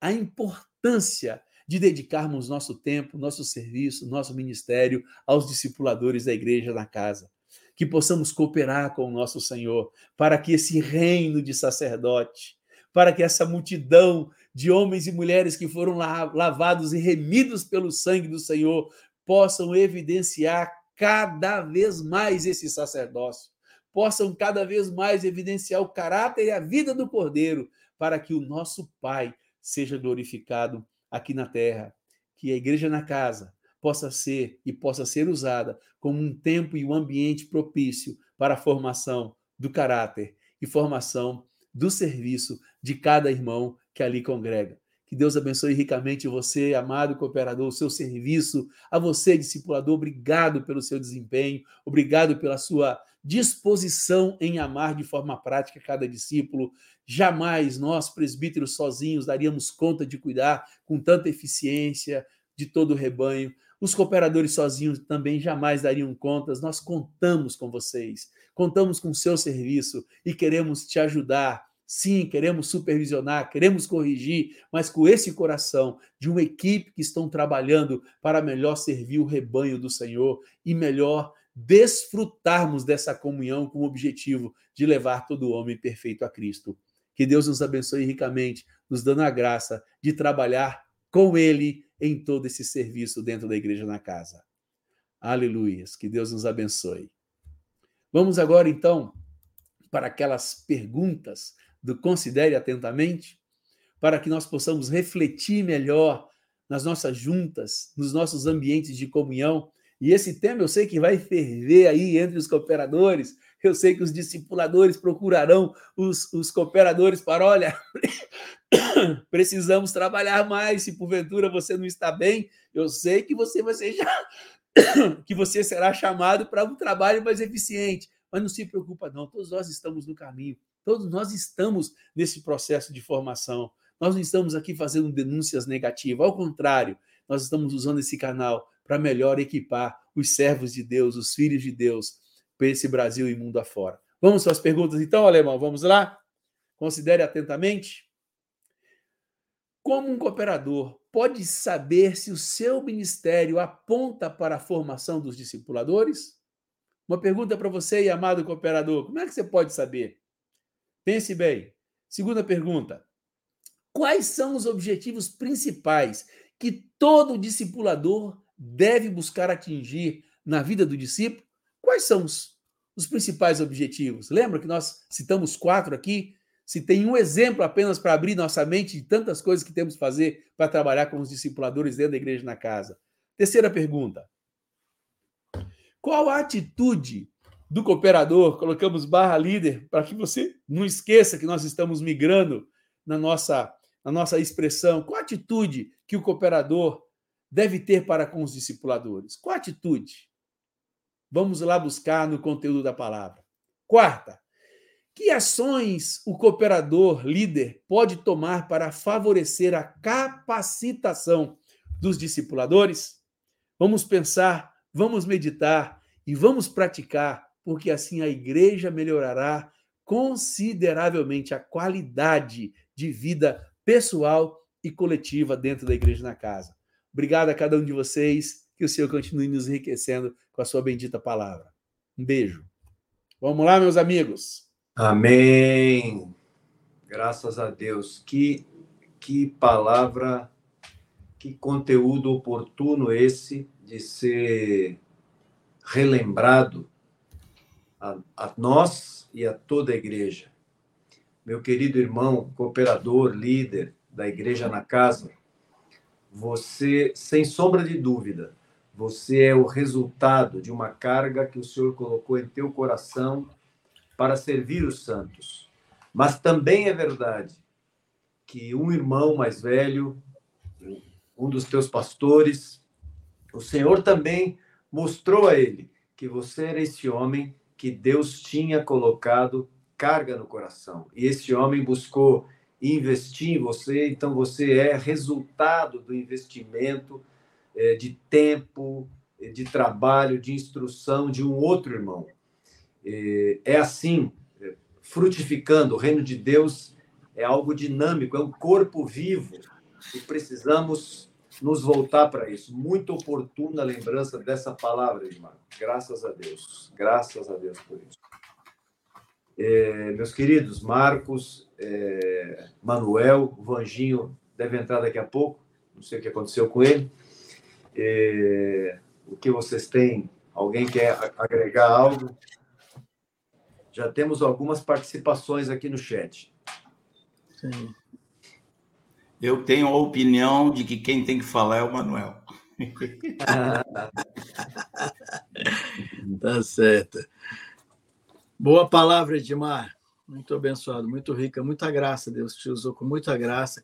a importância de dedicarmos nosso tempo, nosso serviço, nosso ministério aos discipuladores da igreja na casa. Que possamos cooperar com o nosso Senhor para que esse reino de sacerdote, para que essa multidão de homens e mulheres que foram lavados e remidos pelo sangue do Senhor possam evidenciar cada vez mais esse sacerdócio, possam cada vez mais evidenciar o caráter e a vida do Cordeiro, para que o nosso Pai seja glorificado aqui na terra, que a igreja na casa possa ser e possa ser usada como um tempo e um ambiente propício para a formação do caráter e formação do serviço de cada irmão que ali congrega. Que Deus abençoe ricamente você, amado cooperador, o seu serviço, a você, discipulador, obrigado pelo seu desempenho, obrigado pela sua disposição em amar de forma prática cada discípulo. Jamais nós, presbíteros sozinhos, daríamos conta de cuidar com tanta eficiência de todo o rebanho. Os cooperadores sozinhos também jamais dariam contas. Nós contamos com vocês, contamos com o seu serviço e queremos te ajudar. Sim, queremos supervisionar, queremos corrigir, mas com esse coração de uma equipe que estão trabalhando para melhor servir o rebanho do Senhor e melhor desfrutarmos dessa comunhão com o objetivo de levar todo homem perfeito a Cristo. Que Deus nos abençoe ricamente, nos dando a graça de trabalhar com Ele em todo esse serviço dentro da igreja na casa. Aleluias. Que Deus nos abençoe. Vamos agora, então, para aquelas perguntas do Considere Atentamente, para que nós possamos refletir melhor nas nossas juntas, nos nossos ambientes de comunhão. E esse tema eu sei que vai ferver aí entre os cooperadores. Eu sei que os discipuladores procurarão os, os cooperadores para, olha, *coughs* precisamos trabalhar mais. Se porventura você não está bem, eu sei que você vai ser *coughs* que você será chamado para um trabalho mais eficiente. Mas não se preocupa, não. Todos nós estamos no caminho. Todos nós estamos nesse processo de formação. Nós não estamos aqui fazendo denúncias negativas. Ao contrário, nós estamos usando esse canal para melhor equipar os servos de Deus, os filhos de Deus, para esse Brasil e mundo afora. Vamos às perguntas, então, alemão? Vamos lá? Considere atentamente. Como um cooperador pode saber se o seu ministério aponta para a formação dos discipuladores? Uma pergunta para você, amado cooperador: como é que você pode saber? Pense bem. Segunda pergunta: quais são os objetivos principais que todo discipulador deve buscar atingir na vida do discípulo? Quais são os, os principais objetivos? Lembra que nós citamos quatro aqui? Se tem um exemplo apenas para abrir nossa mente de tantas coisas que temos que fazer para trabalhar com os discipuladores dentro da igreja na casa. Terceira pergunta: qual a atitude do cooperador? Colocamos barra líder para que você não esqueça que nós estamos migrando na nossa, na nossa expressão. Qual a atitude que o cooperador deve ter para com os discipuladores? Qual atitude? Vamos lá buscar no conteúdo da palavra. Quarta, que ações o cooperador líder pode tomar para favorecer a capacitação dos discipuladores? Vamos pensar, vamos meditar e vamos praticar, porque assim a igreja melhorará consideravelmente a qualidade de vida pessoal e coletiva dentro da igreja na casa. Obrigado a cada um de vocês, que o Senhor continue nos enriquecendo com a sua bendita palavra. Um beijo. Vamos lá, meus amigos. Amém. Graças a Deus. Que, que palavra, que conteúdo oportuno esse de ser relembrado a, a nós e a toda a igreja. Meu querido irmão, cooperador, líder da igreja na casa, você, sem sombra de dúvida, você é o resultado de uma carga que o Senhor colocou em teu coração para servir os santos. Mas também é verdade que um irmão mais velho, um dos teus pastores, o Senhor também mostrou a ele que você era esse homem que Deus tinha colocado carga no coração. E esse homem buscou investir em você, então você é resultado do investimento eh, de tempo, eh, de trabalho, de instrução de um outro irmão. É, é assim, é, frutificando. O reino de Deus é algo dinâmico, é um corpo vivo e precisamos nos voltar para isso. Muito oportuna a lembrança dessa palavra, irmão. Graças a Deus. Graças a Deus por isso. É, meus queridos, Marcos, é, Manuel, o Vanginho deve entrar daqui a pouco. Não sei o que aconteceu com ele. É, o que vocês têm? Alguém quer agregar algo? Já temos algumas participações aqui no chat. Sim. Eu tenho a opinião de que quem tem que falar é o Manuel. *laughs* tá certo. Boa palavra, Edmar. Muito abençoado, muito rica, muita graça. Deus te usou com muita graça,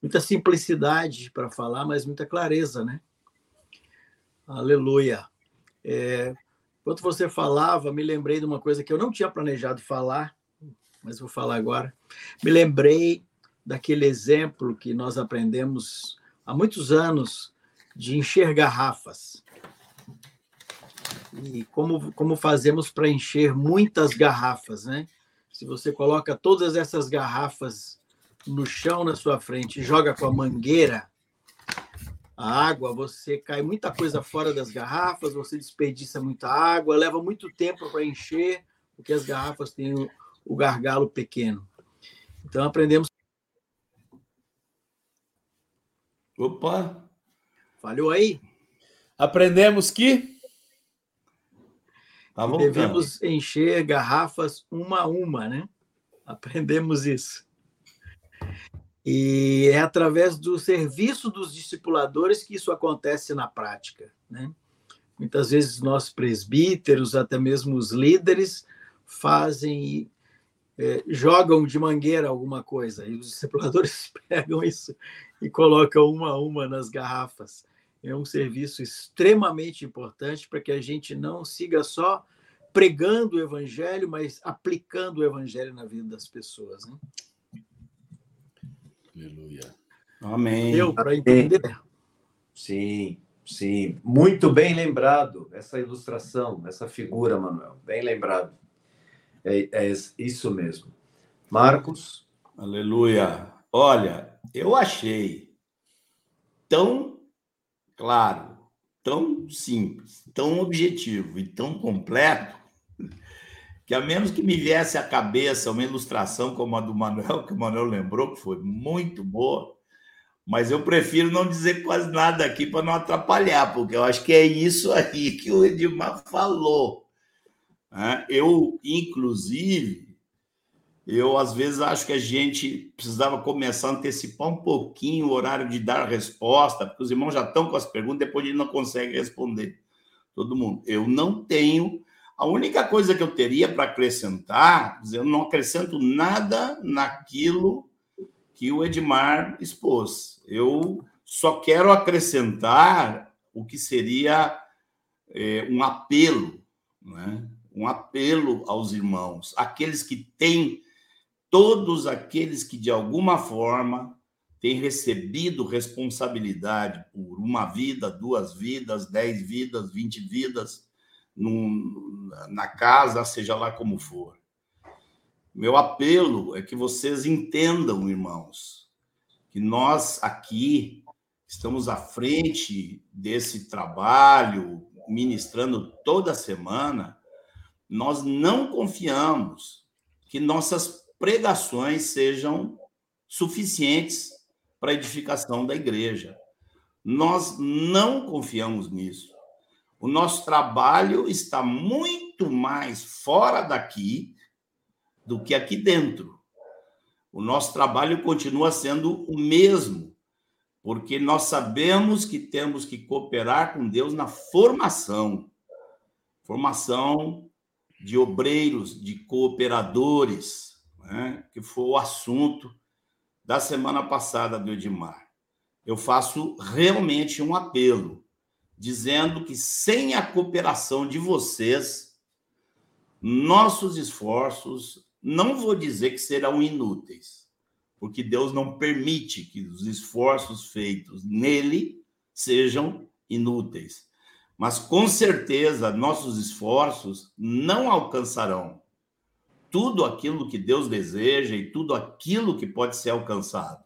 muita simplicidade para falar, mas muita clareza, né? Aleluia. É, Enquanto você falava, me lembrei de uma coisa que eu não tinha planejado falar, mas vou falar agora. Me lembrei daquele exemplo que nós aprendemos há muitos anos de encher garrafas. E como, como fazemos para encher muitas garrafas, né? Se você coloca todas essas garrafas no chão na sua frente e joga com a mangueira a água, você cai muita coisa fora das garrafas, você desperdiça muita água, leva muito tempo para encher, porque as garrafas têm o, o gargalo pequeno. Então aprendemos. Opa! Falhou aí? Aprendemos que tá devemos encher garrafas uma a uma, né? Aprendemos isso. E é através do serviço dos discipuladores que isso acontece na prática. Né? Muitas vezes nós presbíteros, até mesmo os líderes, fazem, é, jogam de mangueira alguma coisa, e os discipuladores *laughs* pegam isso e colocam uma a uma nas garrafas. É um serviço extremamente importante para que a gente não siga só pregando o evangelho, mas aplicando o evangelho na vida das pessoas. Né? Aleluia. Amém. Deu para entender? Sim, sim. Muito bem lembrado essa ilustração, essa figura, Manuel. Bem lembrado. É, é isso mesmo. Marcos. Aleluia. Olha, eu achei tão claro, tão simples, tão objetivo e tão completo que a menos que me viesse à cabeça uma ilustração como a do Manuel, que o Manuel lembrou, que foi muito boa, mas eu prefiro não dizer quase nada aqui para não atrapalhar, porque eu acho que é isso aí que o Edmar falou. Né? Eu, inclusive, eu às vezes acho que a gente precisava começar a antecipar um pouquinho o horário de dar resposta, porque os irmãos já estão com as perguntas, depois gente não consegue responder todo mundo. Eu não tenho a única coisa que eu teria para acrescentar, eu não acrescento nada naquilo que o Edmar expôs. Eu só quero acrescentar o que seria é, um apelo, né? um apelo aos irmãos, aqueles que têm, todos aqueles que de alguma forma têm recebido responsabilidade por uma vida, duas vidas, dez vidas, vinte vidas num, na casa, seja lá como for. Meu apelo é que vocês entendam, irmãos, que nós aqui estamos à frente desse trabalho, ministrando toda semana, nós não confiamos que nossas pregações sejam suficientes para a edificação da igreja. Nós não confiamos nisso. O nosso trabalho está muito mais fora daqui do que aqui dentro. O nosso trabalho continua sendo o mesmo, porque nós sabemos que temos que cooperar com Deus na formação formação de obreiros, de cooperadores, né? que foi o assunto da semana passada do Edmar. Eu faço realmente um apelo dizendo que sem a cooperação de vocês, nossos esforços, não vou dizer que serão inúteis, porque Deus não permite que os esforços feitos nele sejam inúteis. Mas com certeza nossos esforços não alcançarão tudo aquilo que Deus deseja e tudo aquilo que pode ser alcançado.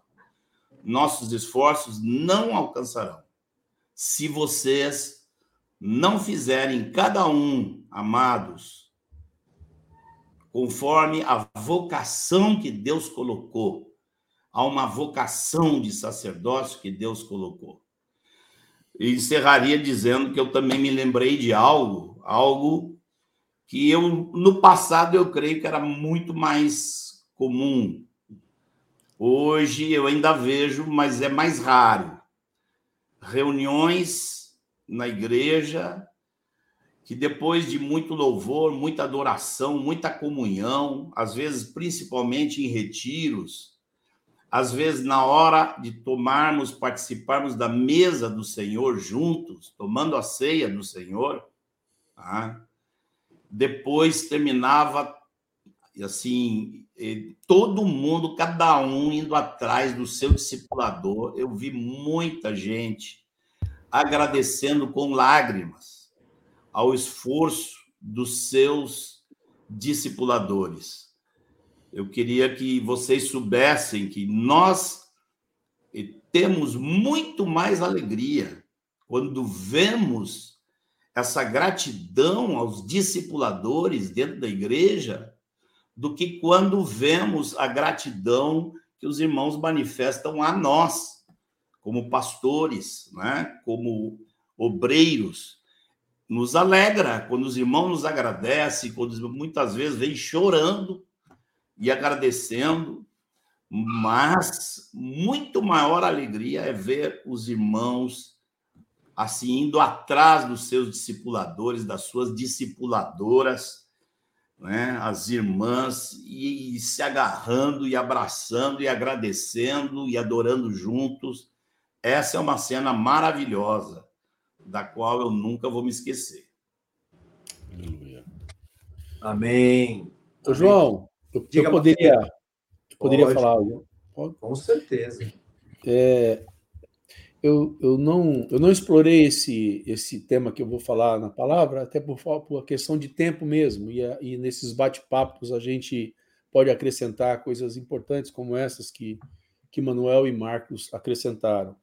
Nossos esforços não alcançarão se vocês não fizerem cada um, amados, conforme a vocação que Deus colocou, há uma vocação de sacerdócio que Deus colocou. E encerraria dizendo que eu também me lembrei de algo, algo que eu no passado eu creio que era muito mais comum. Hoje eu ainda vejo, mas é mais raro reuniões na igreja que depois de muito louvor, muita adoração, muita comunhão, às vezes principalmente em retiros, às vezes na hora de tomarmos, participarmos da mesa do Senhor juntos, tomando a ceia do Senhor, tá? Depois terminava assim, todo mundo, cada um indo atrás do seu discipulador. Eu vi muita gente agradecendo com lágrimas ao esforço dos seus discipuladores. Eu queria que vocês soubessem que nós temos muito mais alegria quando vemos essa gratidão aos discipuladores dentro da igreja do que quando vemos a gratidão que os irmãos manifestam a nós, como pastores, né? como obreiros. Nos alegra quando os irmãos nos agradecem, quando muitas vezes vêm chorando e agradecendo, mas muito maior alegria é ver os irmãos assim indo atrás dos seus discipuladores, das suas discipuladoras, né? as irmãs, e, e se agarrando e abraçando e agradecendo e adorando juntos. Essa é uma cena maravilhosa, da qual eu nunca vou me esquecer. Amém. Ô, João, eu, eu poderia, poderia falar algo? Com certeza. É, eu, eu, não, eu não explorei esse, esse tema que eu vou falar na palavra, até por, por questão de tempo mesmo, e, a, e nesses bate-papos a gente pode acrescentar coisas importantes como essas que, que Manuel e Marcos acrescentaram.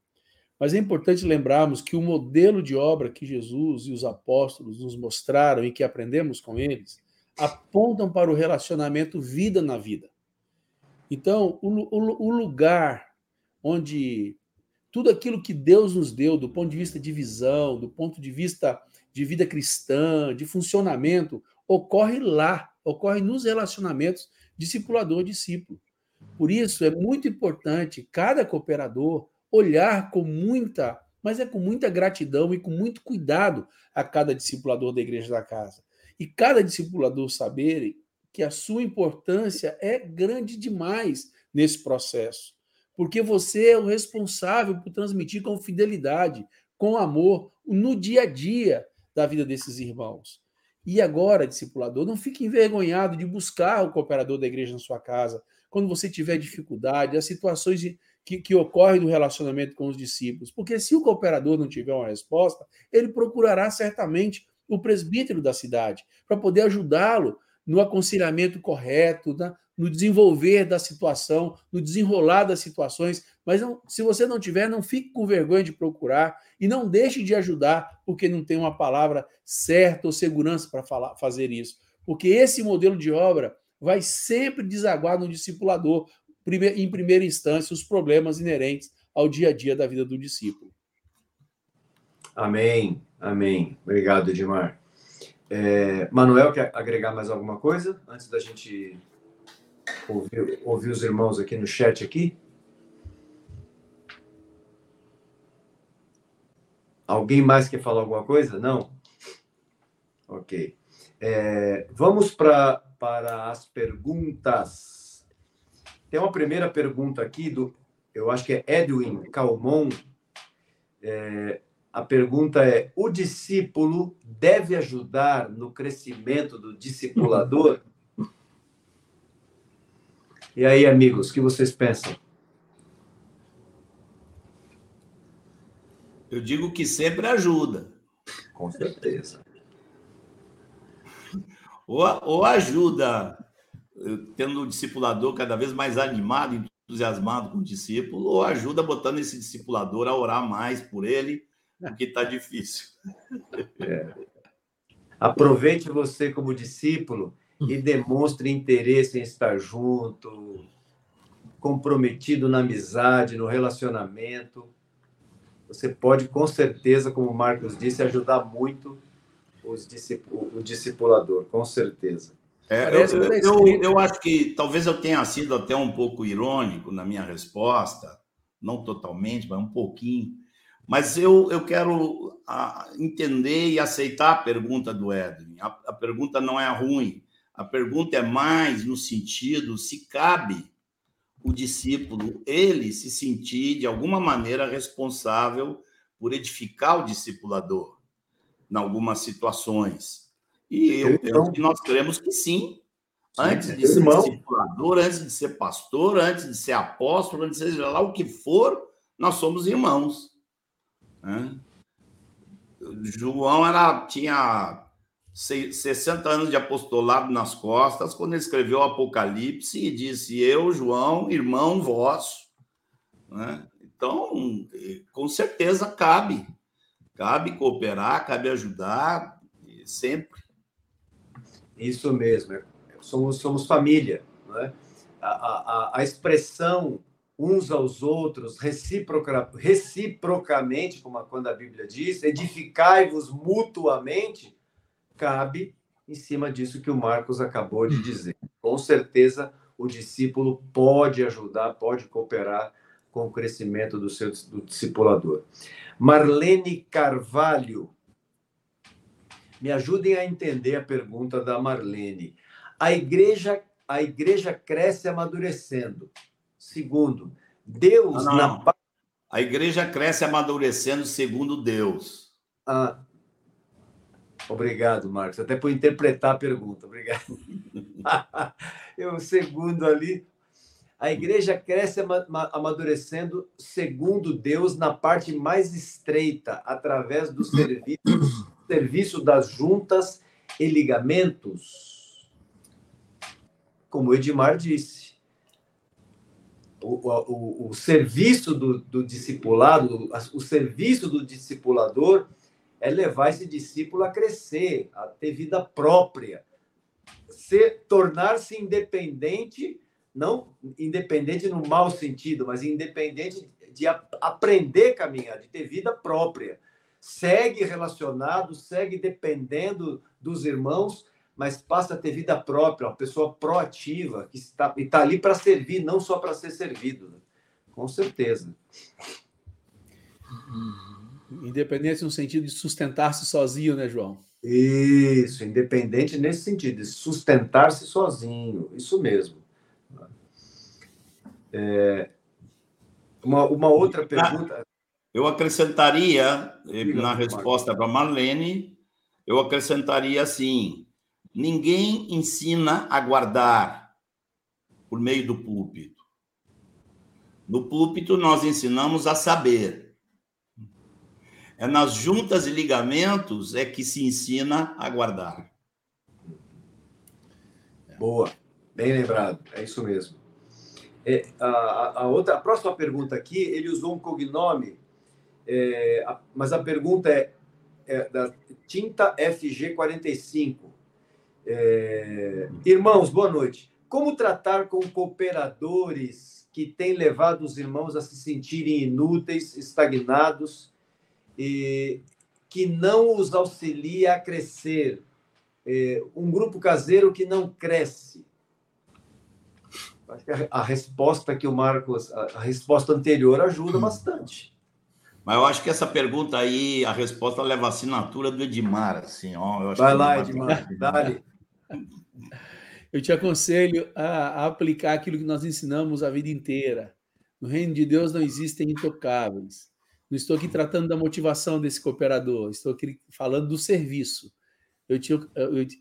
Mas é importante lembrarmos que o modelo de obra que Jesus e os apóstolos nos mostraram e que aprendemos com eles apontam para o relacionamento vida na vida. Então, o, o, o lugar onde tudo aquilo que Deus nos deu, do ponto de vista de visão, do ponto de vista de vida cristã, de funcionamento, ocorre lá, ocorre nos relacionamentos discipulador-discípulo. Por isso, é muito importante cada cooperador olhar com muita, mas é com muita gratidão e com muito cuidado a cada discipulador da igreja da casa. E cada discipulador saber que a sua importância é grande demais nesse processo porque você é o responsável por transmitir com fidelidade, com amor, no dia a dia da vida desses irmãos. E agora, discipulador, não fique envergonhado de buscar o cooperador da igreja na sua casa, quando você tiver dificuldade, as situações que, que ocorrem no relacionamento com os discípulos. Porque se o cooperador não tiver uma resposta, ele procurará certamente o presbítero da cidade, para poder ajudá-lo no aconselhamento correto, na, no desenvolver da situação, no desenrolar das situações. Mas não, se você não tiver, não fique com vergonha de procurar e não deixe de ajudar porque não tem uma palavra certa ou segurança para fazer isso. Porque esse modelo de obra vai sempre desaguar no discipulador, em primeira instância, os problemas inerentes ao dia a dia da vida do discípulo. Amém, amém. Obrigado, Edmar. É, Manuel, quer agregar mais alguma coisa antes da gente ouvir, ouvir os irmãos aqui no chat aqui? Alguém mais quer falar alguma coisa? Não? Ok. É, vamos pra, para as perguntas. Tem uma primeira pergunta aqui do, eu acho que é Edwin Calmon. É, a pergunta é: o discípulo deve ajudar no crescimento do discipulador? *laughs* E aí, amigos, o que vocês pensam? Eu digo que sempre ajuda. Com certeza. *laughs* Ou, ou ajuda, tendo o discipulador cada vez mais animado, entusiasmado com o discípulo, ou ajuda botando esse discipulador a orar mais por ele, porque está difícil. É. Aproveite você como discípulo e demonstre interesse em estar junto, comprometido na amizade, no relacionamento. Você pode, com certeza, como o Marcos disse, ajudar muito os o discipulador, com certeza. É, eu, eu, eu, acho que talvez eu tenha sido até um pouco irônico na minha resposta, não totalmente, mas um pouquinho. Mas eu, eu quero ah, entender e aceitar a pergunta do Edwin. A, a pergunta não é ruim. A pergunta é mais no sentido se cabe o discípulo ele se sentir de alguma maneira responsável por edificar o discipulador em algumas situações. E eu, eu, nós cremos que sim. Antes de ser discipulador, antes de ser pastor, antes de ser apóstolo, antes de seja lá o que for, nós somos irmãos. Né? João era, tinha 60 anos de apostolado nas costas, quando ele escreveu o Apocalipse e disse: Eu, João, irmão vosso. Né? Então, com certeza cabe. Cabe cooperar, cabe ajudar, sempre. Isso mesmo. Somos, somos família. Né? A, a, a expressão uns aos outros, reciproca, reciprocamente, como quando a Bíblia diz, edificai-vos mutuamente, cabe em cima disso que o Marcos acabou de dizer. Com certeza, o discípulo pode ajudar, pode cooperar com o crescimento do seu do discipulador. Marlene Carvalho. Me ajudem a entender a pergunta da Marlene. A igreja, a igreja cresce amadurecendo. Segundo, Deus não, não. na a igreja cresce amadurecendo segundo Deus. Ah, obrigado, Marcos, até por interpretar a pergunta. Obrigado. *laughs* Eu segundo ali, a igreja cresce amadurecendo segundo Deus na parte mais estreita, através do serviço, serviço das juntas e ligamentos. Como o Edmar disse, o, o, o serviço do, do discipulado, o serviço do discipulador é levar esse discípulo a crescer, a ter vida própria, ser tornar-se independente, não independente no mau sentido, mas independente de aprender a caminhar, de ter vida própria. Segue relacionado, segue dependendo dos irmãos, mas passa a ter vida própria, uma pessoa proativa, que está, está ali para servir, não só para ser servido. Né? Com certeza. Independente no sentido de sustentar-se sozinho, né, João? Isso, independente nesse sentido, de sustentar-se sozinho, isso mesmo. É, uma, uma outra pergunta. Eu acrescentaria, na resposta para Marlene, eu acrescentaria assim: Ninguém ensina a guardar por meio do púlpito. No púlpito, nós ensinamos a saber. É nas juntas e ligamentos é que se ensina a guardar. Boa, bem lembrado, é isso mesmo. É, a, a, outra, a próxima pergunta aqui, ele usou um cognome, é, a, mas a pergunta é, é da tinta FG45. É... Irmãos, boa noite. Como tratar com cooperadores que têm levado os irmãos a se sentirem inúteis, estagnados, e que não os auxilia a crescer? É... Um grupo caseiro que não cresce. Acho que a resposta que o Marcos, a resposta anterior ajuda bastante. Mas eu acho que essa pergunta aí, a resposta leva a assinatura do Edmar, assim, ó. Vai lá, Edmar, dá-lhe. Eu te aconselho a, a, aplicar aquilo que nós ensinamos a vida inteira. No reino de Deus não existem intocáveis. Não estou aqui tratando da motivação desse cooperador, estou aqui falando do serviço. Eu te, eu,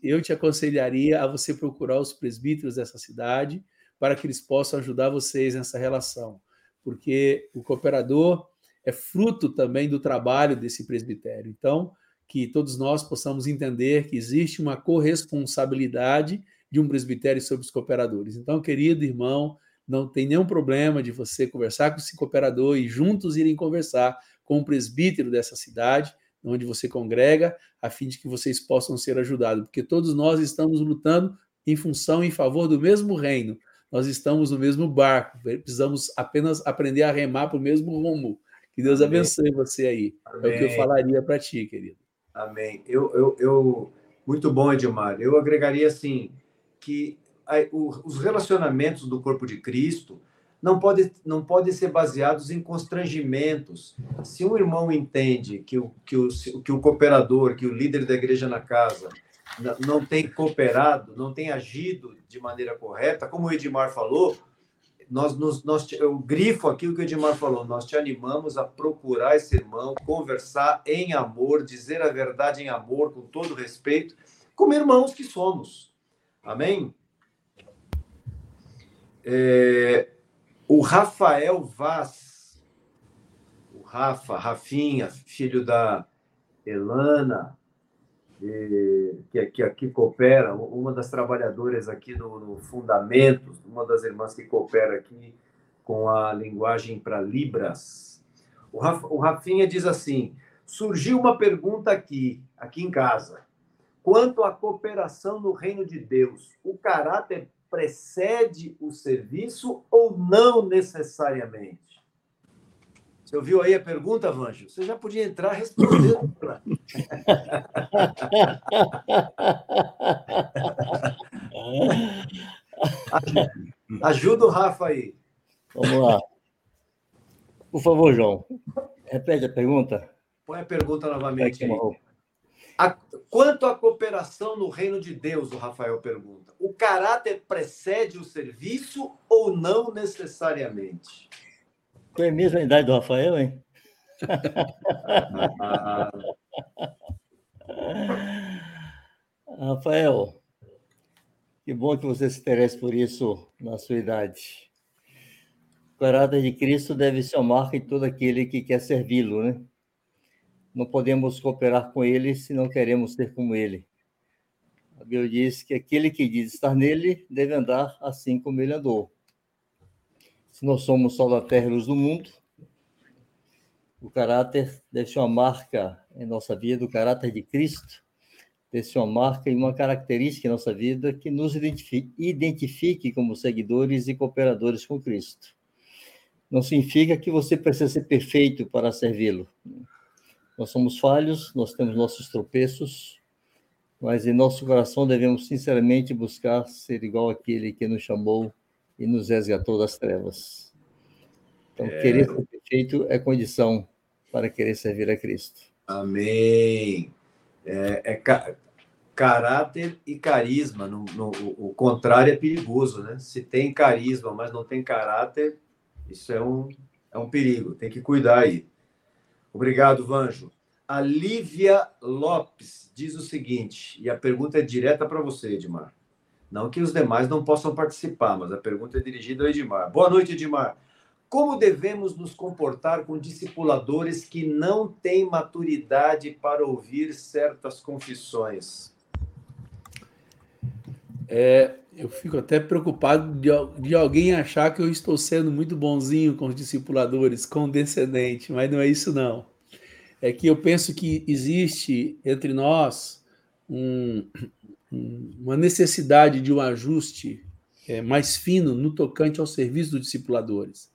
eu te aconselharia a você procurar os presbíteros dessa cidade para que eles possam ajudar vocês nessa relação, porque o cooperador é fruto também do trabalho desse presbitério. Então, que todos nós possamos entender que existe uma corresponsabilidade de um presbitério sobre os cooperadores. Então, querido irmão, não tem nenhum problema de você conversar com esse cooperador e juntos irem conversar com o presbítero dessa cidade, onde você congrega, a fim de que vocês possam ser ajudados, porque todos nós estamos lutando em função, em favor do mesmo reino. Nós estamos no mesmo barco, precisamos apenas aprender a remar para o mesmo rumo. Que Deus Amém. abençoe você aí. Amém. É o que eu falaria para ti, querido. Amém. Eu, eu, eu, muito bom, Edmar. Eu agregaria assim que os relacionamentos do corpo de Cristo não podem não pode ser baseados em constrangimentos. Se um irmão entende que o, que o, que o cooperador, que o líder da igreja na casa não tem cooperado, não tem agido de maneira correta, como o Edmar falou, nós, nós, eu grifo aqui o que o Edmar falou, nós te animamos a procurar esse irmão, conversar em amor, dizer a verdade em amor, com todo respeito, como irmãos que somos. Amém? É, o Rafael Vaz, o Rafa, Rafinha, filho da, Elana, que aqui, coopera, uma das trabalhadoras aqui no, no Fundamentos, uma das irmãs que coopera aqui com a linguagem para Libras. O, Raf, o Rafinha diz assim: surgiu uma pergunta aqui, aqui em casa. Quanto à cooperação no reino de Deus, o caráter precede o serviço ou não necessariamente? Você ouviu aí a pergunta, Vanjo? Você já podia entrar respondendo. *laughs* Ajuda o Rafa aí. Vamos lá. Por favor, João. Repete a pergunta. Põe a pergunta novamente aí. A, quanto à cooperação no reino de Deus, o Rafael pergunta, o caráter precede o serviço ou não necessariamente? Tem a mesma idade do Rafael, hein? *laughs* Rafael, que bom que você se interessa por isso na sua idade. O caráter de Cristo deve ser uma marca em todo aquele que quer servi-lo, né? Não podemos cooperar com ele se não queremos ser como ele. A Bíblia diz que aquele que diz estar nele deve andar assim como ele andou. Se nós somos sol da terra e luz do mundo, o caráter deve ser uma marca em nossa vida, o caráter de Cristo deve ser uma marca e uma característica em nossa vida que nos identifique, identifique como seguidores e cooperadores com Cristo. Não significa que você precisa ser perfeito para servi-lo. Nós somos falhos, nós temos nossos tropeços, mas em nosso coração devemos sinceramente buscar ser igual àquele que nos chamou e nos resgatou das trevas. Então, é... querer ser perfeito é condição para querer servir a Cristo. Amém. É, é ca... caráter e carisma. No, no, o contrário é perigoso, né? Se tem carisma, mas não tem caráter, isso é um, é um perigo. Tem que cuidar aí. Obrigado, Vanjo. A Lívia Lopes diz o seguinte, e a pergunta é direta para você, Edmar. Não que os demais não possam participar, mas a pergunta é dirigida ao Edmar. Boa noite, Edmar. Como devemos nos comportar com discipuladores que não têm maturidade para ouvir certas confissões? É, eu fico até preocupado de, de, alguém achar que eu estou sendo muito bonzinho com os discipuladores, condescendente, mas não é isso não. É que eu penso que existe entre nós um, uma necessidade de um ajuste é, mais fino no tocante ao serviço dos discipuladores.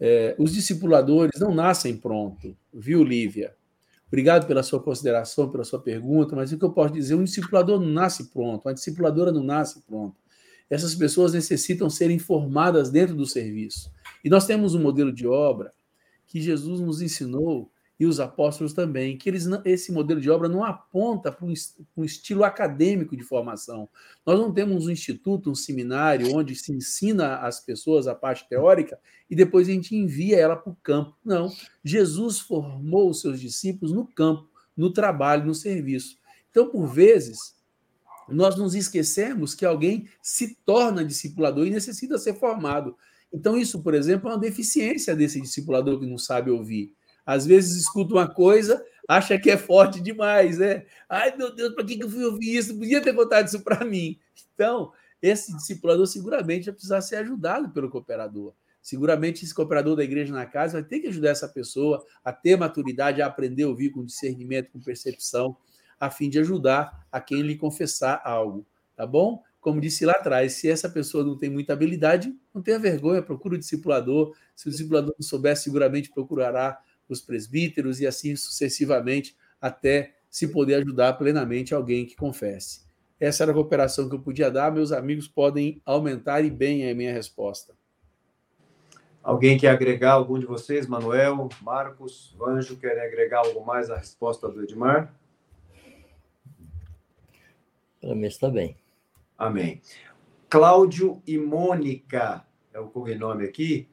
É, os discipuladores não nascem pronto, viu, Lívia? Obrigado pela sua consideração, pela sua pergunta, mas o que eu posso dizer? Um discipulador não nasce pronto, uma discipuladora não nasce pronto. Essas pessoas necessitam ser informadas dentro do serviço. E nós temos um modelo de obra que Jesus nos ensinou e os apóstolos também, que eles esse modelo de obra não aponta para um, estilo acadêmico de formação. Nós não temos um instituto, um seminário, onde se ensina às pessoas a parte teórica e depois a gente envia ela para o campo. Não. Jesus formou os seus discípulos no campo, no trabalho, no serviço. Então, por vezes, nós nos esquecemos que alguém se torna discipulador e necessita ser formado. Então, isso, por exemplo, é uma deficiência desse discipulador que não sabe ouvir. Às vezes escuta uma coisa, acha que é forte demais, né? Ai, meu Deus, para que, eu fui ouvir isso? Podia ter contado isso para mim. Então, esse discipulador seguramente vai precisar ser ajudado pelo cooperador. Seguramente esse cooperador da igreja na casa vai ter que ajudar essa pessoa a ter maturidade, a aprender a ouvir com discernimento, com percepção, a fim de ajudar a quem lhe confessar algo, tá bom? Como disse lá atrás, se essa pessoa não tem muita habilidade, não tenha vergonha, procura o discipulador. Se o discipulador não souber, seguramente procurará os presbíteros e assim sucessivamente, até se poder ajudar plenamente alguém que confesse. Essa era a cooperação que eu podia dar. Meus amigos podem aumentar e bem a minha resposta. Alguém quer agregar algum de vocês? Manuel, Marcos, Vanjo, querem agregar algo mais à resposta do Edmar? Para mim está bem. Amém. Cláudio e Mônica é o cognome aqui.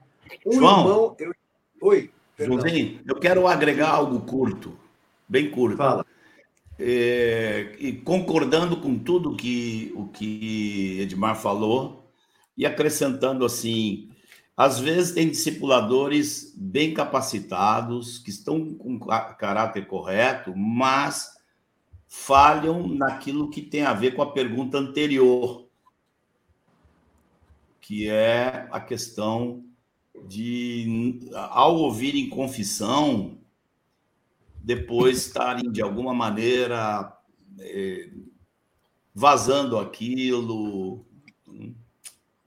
Um João, irmão. Eu... Oi. Joãozinho, eu quero agregar algo curto, bem curto. Fala. É, e concordando com tudo que o que Edmar falou e acrescentando assim, Às vezes tem discipuladores bem capacitados, que estão com caráter correto, mas falham naquilo que tem a ver com a pergunta anterior, que é a questão de, ao ouvirem confissão, depois estarem, de alguma maneira, é, vazando aquilo.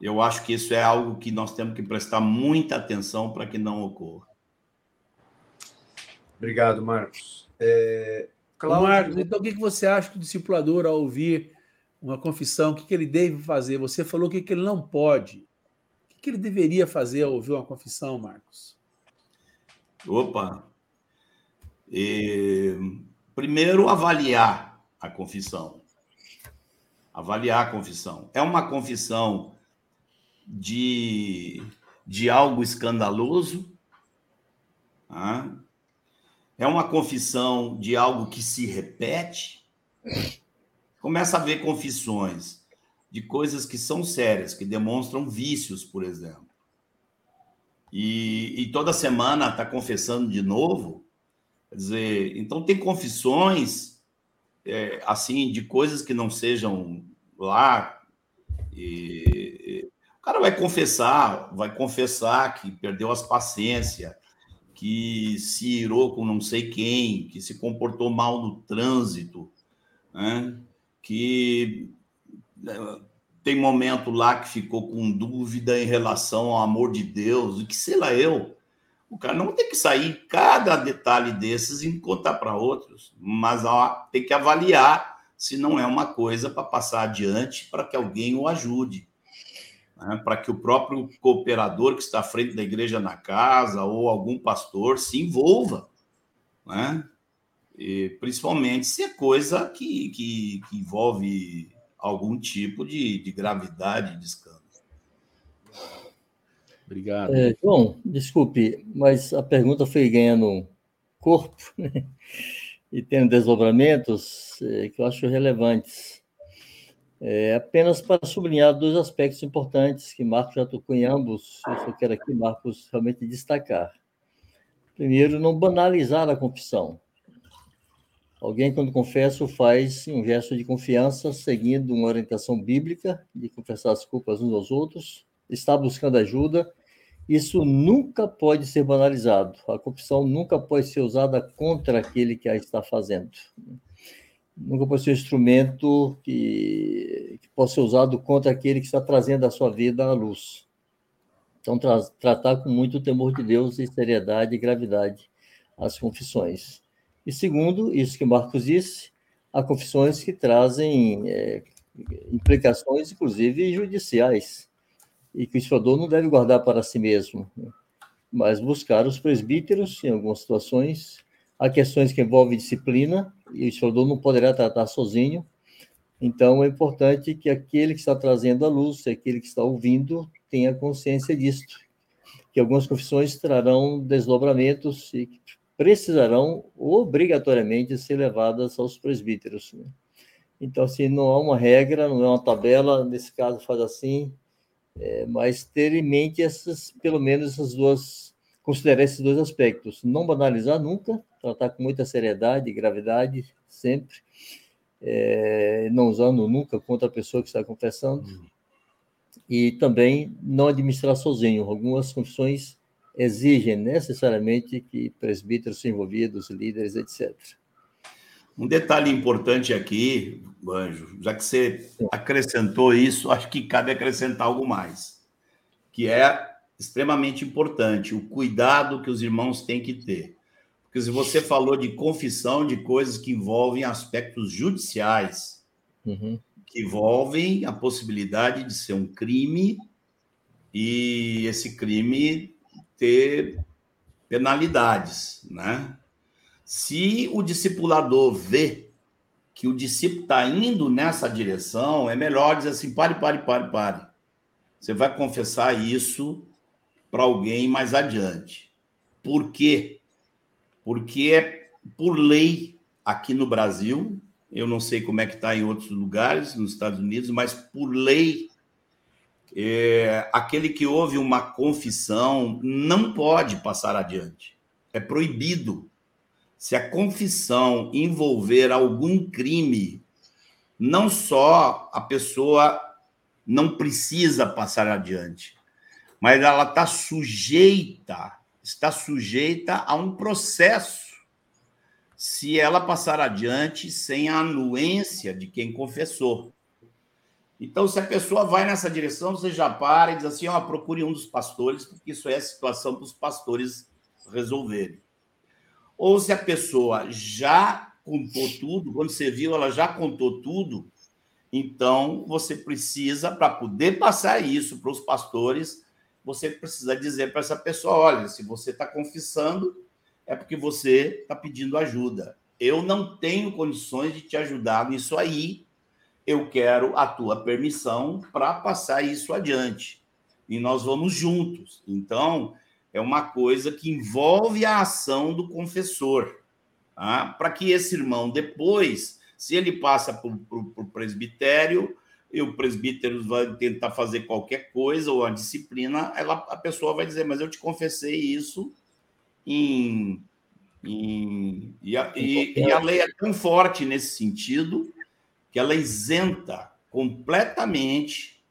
Eu acho que isso é algo que nós temos que prestar muita atenção para que não ocorra. Obrigado, Marcos. É... Cláudio... Marcos, então o que você acha que o discipulador, ao ouvir uma confissão, o que ele deve fazer? Você falou o que ele não pode. Que ele deveria fazer ao ouvir uma confissão, Marcos? Opa! E, primeiro, avaliar a confissão. Avaliar a confissão. É uma confissão de, de algo escandaloso? Ah? É uma confissão de algo que se repete? Começa a ver confissões de coisas que são sérias, que demonstram vícios, por exemplo. E, e toda semana está confessando de novo. Quer dizer, então tem confissões é, assim de coisas que não sejam lá. E, o cara vai confessar, vai confessar que perdeu as paciências, que se irou com não sei quem, que se comportou mal no trânsito, né? que tem momento lá que ficou com dúvida em relação ao amor de Deus, o que sei lá eu. O cara não tem que sair cada detalhe desses e contar para outros, mas ó, tem que avaliar se não é uma coisa para passar adiante para que alguém o ajude né, para que o próprio cooperador que está à frente da igreja na casa ou algum pastor se envolva, né? E, principalmente se é coisa que, que, que envolve algum tipo de, de gravidade de escândalo. Obrigado. É, João, desculpe, mas a pergunta foi ganhando corpo né? *laughs* e tendo desdobramentos é, que eu acho relevantes. É, apenas para sublinhar dois aspectos importantes que Marcos já tocou em ambos, eu só quero aqui, Marcos, realmente destacar. Primeiro, não banalizar a confissão. Alguém, quando confessa, faz um gesto de confiança, seguindo uma orientação bíblica de confessar as culpas uns aos outros, está buscando ajuda. Isso nunca pode ser banalizado. A confissão nunca pode ser usada contra aquele que a está fazendo nunca pode ser um instrumento que, que possa ser usado contra aquele que está trazendo a sua vida à luz. Então, tra tratar com muito temor de Deus e seriedade e gravidade as confissões. E segundo, isso que Marcos disse, há confissões que trazem é, implicações, inclusive judiciais, e que o historiador não deve guardar para si mesmo, né? mas buscar os presbíteros, em algumas situações, Há questões que envolvem disciplina e o historiador não poderá tratar sozinho. Então, é importante que aquele que está trazendo a luz, aquele que está ouvindo, tenha consciência disto. Que algumas confissões trarão desdobramentos e precisarão obrigatoriamente ser levadas aos presbíteros. Né? Então, assim, não há uma regra, não é uma tabela, nesse caso faz assim, é, mas ter em mente essas, pelo menos essas duas considerar esses dois aspectos. Não banalizar nunca, tratar com muita seriedade e gravidade, sempre. É, não usando nunca contra a pessoa que está confessando. Uhum. E também não administrar sozinho. Algumas confissões exigem necessariamente que presbíteros sejam envolvidos, líderes, etc. Um detalhe importante aqui, Anjo, já que você acrescentou isso, acho que cabe acrescentar algo mais, que é extremamente importante, o cuidado que os irmãos têm que ter. Porque se você falou de confissão de coisas que envolvem aspectos judiciais, uhum. que envolvem a possibilidade de ser um crime e esse crime ter penalidades, né? Se o discipulador vê que o discípulo está indo nessa direção, é melhor dizer assim: pare, pare, pare, pare. Você vai confessar isso para alguém mais adiante. Por quê? Porque é por lei aqui no Brasil, eu não sei como é que está em outros lugares, nos Estados Unidos, mas por lei é, aquele que ouve uma confissão não pode passar adiante. É proibido. Se a confissão envolver algum crime, não só a pessoa não precisa passar adiante, mas ela está sujeita, está sujeita a um processo se ela passar adiante sem a anuência de quem confessou. Então, se a pessoa vai nessa direção, você já para e diz assim: ó, procure um dos pastores, porque isso é a situação para os pastores resolverem. Ou se a pessoa já contou tudo, quando você viu, ela já contou tudo, então você precisa, para poder passar isso para os pastores, você precisa dizer para essa pessoa: olha, se você está confessando, é porque você está pedindo ajuda. Eu não tenho condições de te ajudar nisso aí, eu quero a tua permissão para passar isso adiante. E nós vamos juntos. Então, é uma coisa que envolve a ação do confessor, tá? para que esse irmão depois, se ele passa para o presbitério, e o presbítero vai tentar fazer qualquer coisa, ou a disciplina, ela, a pessoa vai dizer, mas eu te confessei isso em. em e, a, e, e a lei é tão forte nesse sentido que ela isenta completamente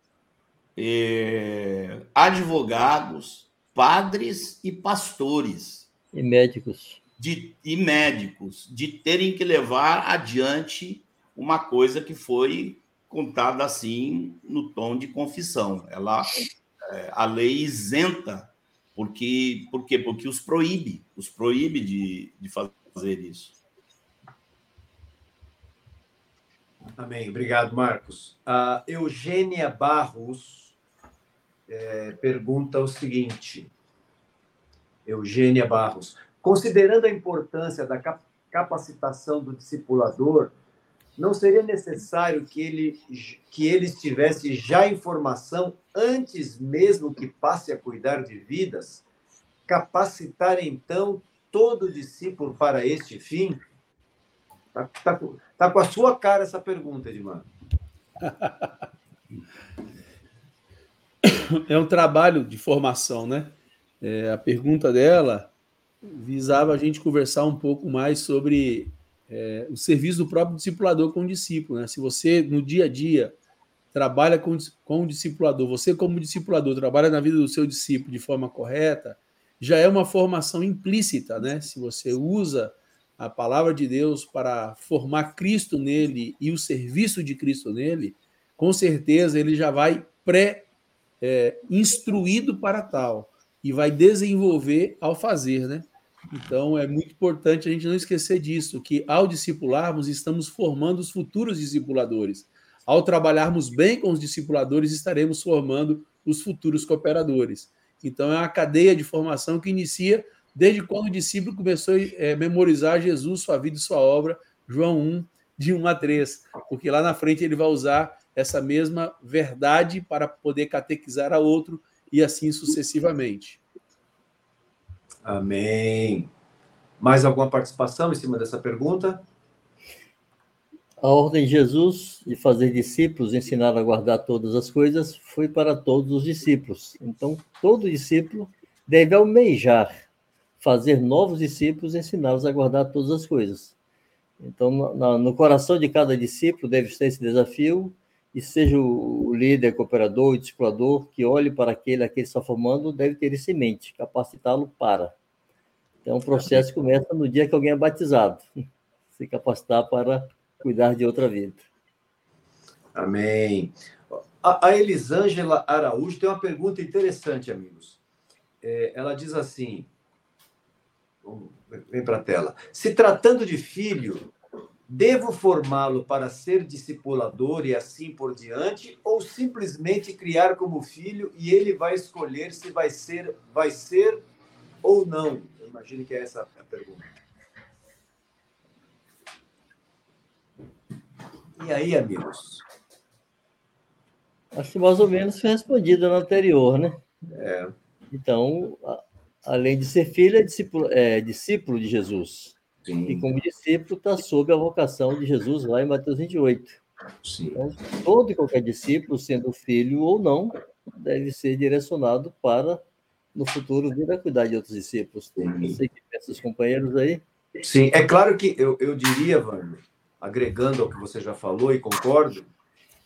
eh, advogados, padres e pastores. E médicos. De, e médicos, de terem que levar adiante uma coisa que foi contada assim no tom de confissão. Ela, é, a lei isenta, porque, por quê? Porque os proíbe, os proíbe de, de fazer isso. Amém. Obrigado, Marcos. A Eugênia Barros é, pergunta o seguinte: Eugênia Barros, considerando a importância da capacitação do discipulador, não seria necessário que ele, que ele tivesse já informação antes mesmo que passe a cuidar de vidas? Capacitar, então, todo discípulo para este fim? Está tá, tá com a sua cara essa pergunta, Edmar. É um trabalho de formação, né? É, a pergunta dela visava a gente conversar um pouco mais sobre é, o serviço do próprio discipulador com o discípulo. Né? Se você, no dia a dia, trabalha com, com o discipulador, você, como discipulador, trabalha na vida do seu discípulo de forma correta, já é uma formação implícita, né? Se você usa a palavra de Deus para formar Cristo nele e o serviço de Cristo nele, com certeza ele já vai pré-instruído é, para tal e vai desenvolver ao fazer, né? Então é muito importante a gente não esquecer disso, que ao discipularmos estamos formando os futuros discipuladores. Ao trabalharmos bem com os discipuladores, estaremos formando os futuros cooperadores. Então é uma cadeia de formação que inicia desde quando o discípulo começou a é, memorizar Jesus, sua vida e sua obra, João 1, de 1 a 3, porque lá na frente ele vai usar essa mesma verdade para poder catequizar a outro e assim sucessivamente. Amém. Mais alguma participação em cima dessa pergunta? A ordem de Jesus de fazer discípulos, ensinar a guardar todas as coisas, foi para todos os discípulos. Então, todo discípulo deve almejar fazer novos discípulos, ensiná-los a guardar todas as coisas. Então, no, no coração de cada discípulo deve estar esse desafio, e seja o líder, cooperador, o discipulador, que olhe para aquele a quem está formando, deve ter isso em mente, capacitá-lo para. Então, o processo começa no dia que alguém é batizado, *laughs* se capacitar para cuidar de outra vida. Amém. A, a Elisângela Araújo tem uma pergunta interessante, amigos. É, ela diz assim: vem para a tela. Se tratando de filho, devo formá-lo para ser discipulador e assim por diante, ou simplesmente criar como filho e ele vai escolher se vai ser, vai ser ou não? Eu imagino que é essa a pergunta. E aí, amigos? Acho que mais ou menos foi respondido no anterior, né? É. Então, além de ser filho, é discípulo, é discípulo de Jesus. Sim. E como discípulo está sob a vocação de Jesus lá em Mateus 28. Sim. Então, todo e qualquer discípulo, sendo filho ou não, deve ser direcionado para, no futuro, vir a cuidar de outros discípulos. Sei que pensam os companheiros aí. Sim, é claro que eu, eu diria, Wander, agregando ao que você já falou e concordo,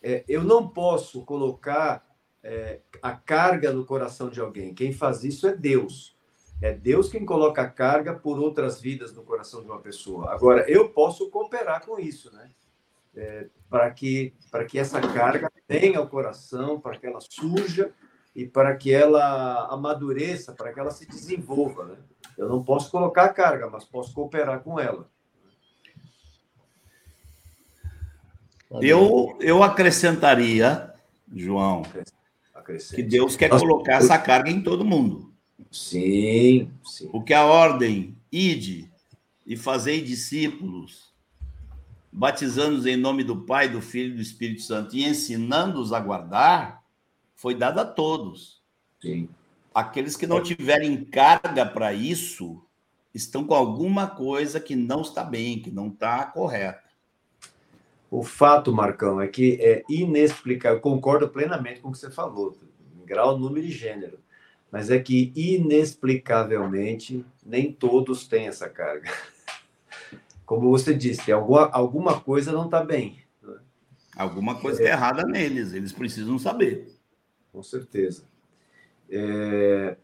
é, eu não posso colocar é, a carga no coração de alguém. Quem faz isso é Deus. É Deus quem coloca a carga por outras vidas no coração de uma pessoa. Agora, eu posso cooperar com isso, né? É, para que para que essa carga venha ao coração, para que ela surja e para que ela amadureça, para que ela se desenvolva, né? Eu não posso colocar a carga, mas posso cooperar com ela. Eu, eu acrescentaria, João, que Deus quer colocar essa carga em todo mundo. Sim, sim. Porque a ordem, ide e fazei discípulos, batizando-os em nome do Pai, do Filho e do Espírito Santo e ensinando-os a guardar, foi dada a todos. Sim. Aqueles que não tiverem carga para isso estão com alguma coisa que não está bem, que não está correta. O fato, Marcão, é que é inexplicável. Eu concordo plenamente com o que você falou, em grau, número e gênero. Mas é que, inexplicavelmente, nem todos têm essa carga. *laughs* Como você disse, alguma, alguma coisa não está bem. Né? Alguma coisa está é. errada neles, eles precisam saber. Com certeza. É...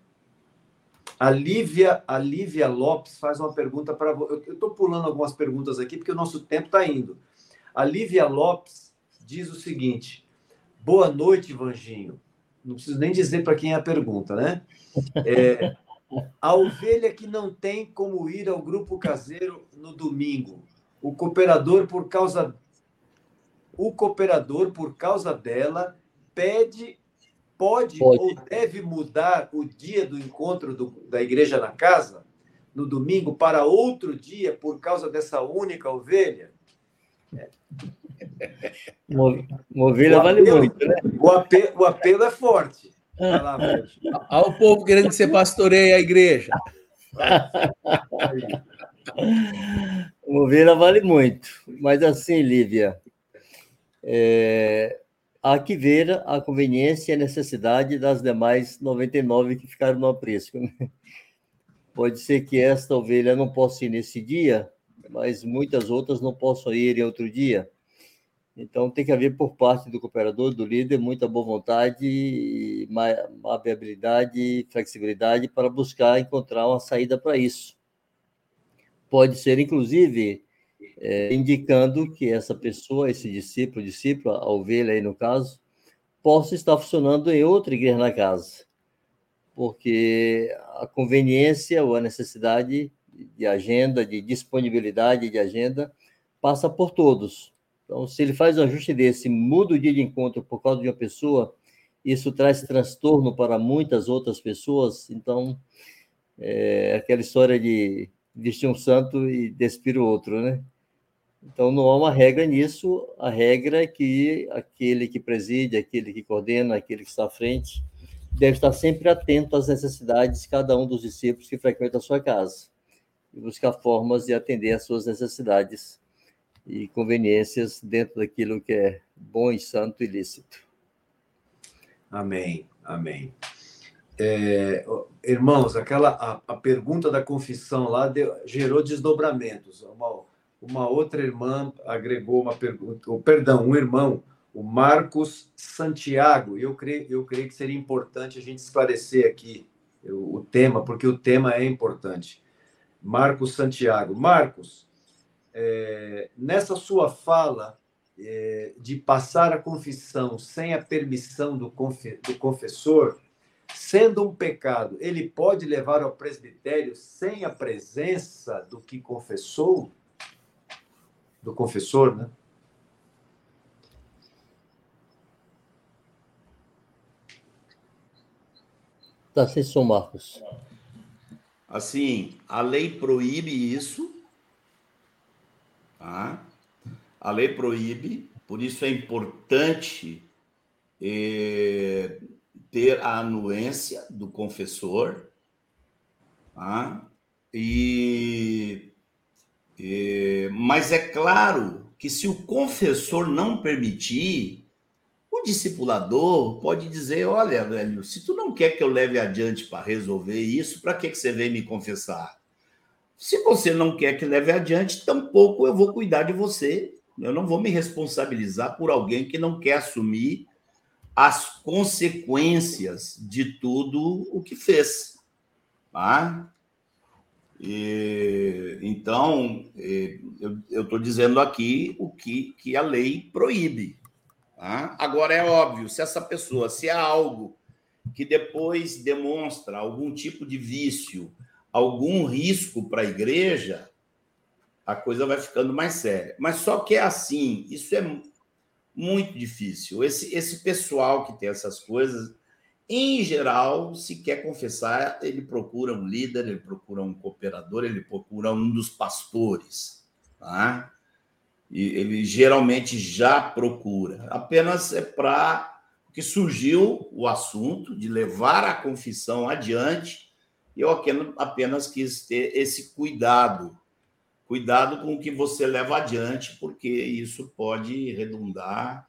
A Lívia, a Lívia Lopes faz uma pergunta para você. Eu estou pulando algumas perguntas aqui, porque o nosso tempo está indo. A Lívia Lopes diz o seguinte: Boa noite, Vanginho. Não preciso nem dizer para quem é a pergunta, né? É, a ovelha que não tem como ir ao grupo caseiro no domingo. O cooperador, por causa. O cooperador, por causa dela, pede, pode, pode. ou deve mudar o dia do encontro do, da igreja na casa, no domingo, para outro dia, por causa dessa única ovelha? Uma ovelha vale muito, né? O apelo, o apelo é forte. Olha o povo querendo que você pastoreie a igreja. Uma ovelha vale muito. Mas assim, Lívia, é, há que ver a conveniência e a necessidade das demais 99 que ficaram no aprisco. Né? Pode ser que esta ovelha não possa ir nesse dia, mas muitas outras não possam ir em outro dia. Então, tem que haver por parte do cooperador, do líder, muita boa vontade, mapeabilidade e flexibilidade para buscar encontrar uma saída para isso. Pode ser, inclusive, é, indicando que essa pessoa, esse discípulo, discípula, a ovelha aí no caso, possa estar funcionando em outra igreja na casa. Porque a conveniência ou a necessidade de agenda, de disponibilidade de agenda, passa por todos. Então, se ele faz um ajuste desse, muda o dia de encontro por causa de uma pessoa, isso traz transtorno para muitas outras pessoas. Então, é aquela história de vestir um santo e despir o outro, né? Então, não há uma regra nisso. A regra é que aquele que preside, aquele que coordena, aquele que está à frente, deve estar sempre atento às necessidades de cada um dos discípulos que frequenta a sua casa e buscar formas de atender às suas necessidades e conveniências dentro daquilo que é bom e santo e lícito. Amém, amém. É, irmãos, aquela a, a, pergunta da confissão lá deu, gerou desdobramentos. Uma, uma outra irmã agregou uma pergunta, ou, perdão, um irmão, o Marcos Santiago. Eu creio, eu creio que seria importante a gente esclarecer aqui o, o tema, porque o tema é importante. Marcos Santiago. Marcos, é, nessa sua fala é, de passar a confissão sem a permissão do, confe, do confessor, sendo um pecado, ele pode levar ao presbitério sem a presença do que confessou? Do confessor, né? Tá som, Marcos. Assim, a lei proíbe isso, tá? A lei proíbe, por isso é importante é, ter a anuência do confessor, tá? E, é, mas é claro que se o confessor não permitir, o discipulador pode dizer: olha, velho, se tu não quer que eu leve adiante para resolver isso, para que, que você vem me confessar? Se você não quer que leve adiante, tampouco eu vou cuidar de você. Eu não vou me responsabilizar por alguém que não quer assumir as consequências de tudo o que fez. Tá? E, então, eu estou dizendo aqui o que, que a lei proíbe. Tá? Agora, é óbvio, se essa pessoa, se há algo que depois demonstra algum tipo de vício, algum risco para a igreja, a coisa vai ficando mais séria. Mas só que é assim, isso é muito difícil. Esse, esse pessoal que tem essas coisas, em geral, se quer confessar, ele procura um líder, ele procura um cooperador, ele procura um dos pastores. Tá? E ele geralmente já procura. Apenas é para que surgiu o assunto de levar a confissão adiante, eu apenas quis ter esse cuidado. Cuidado com o que você leva adiante, porque isso pode redundar.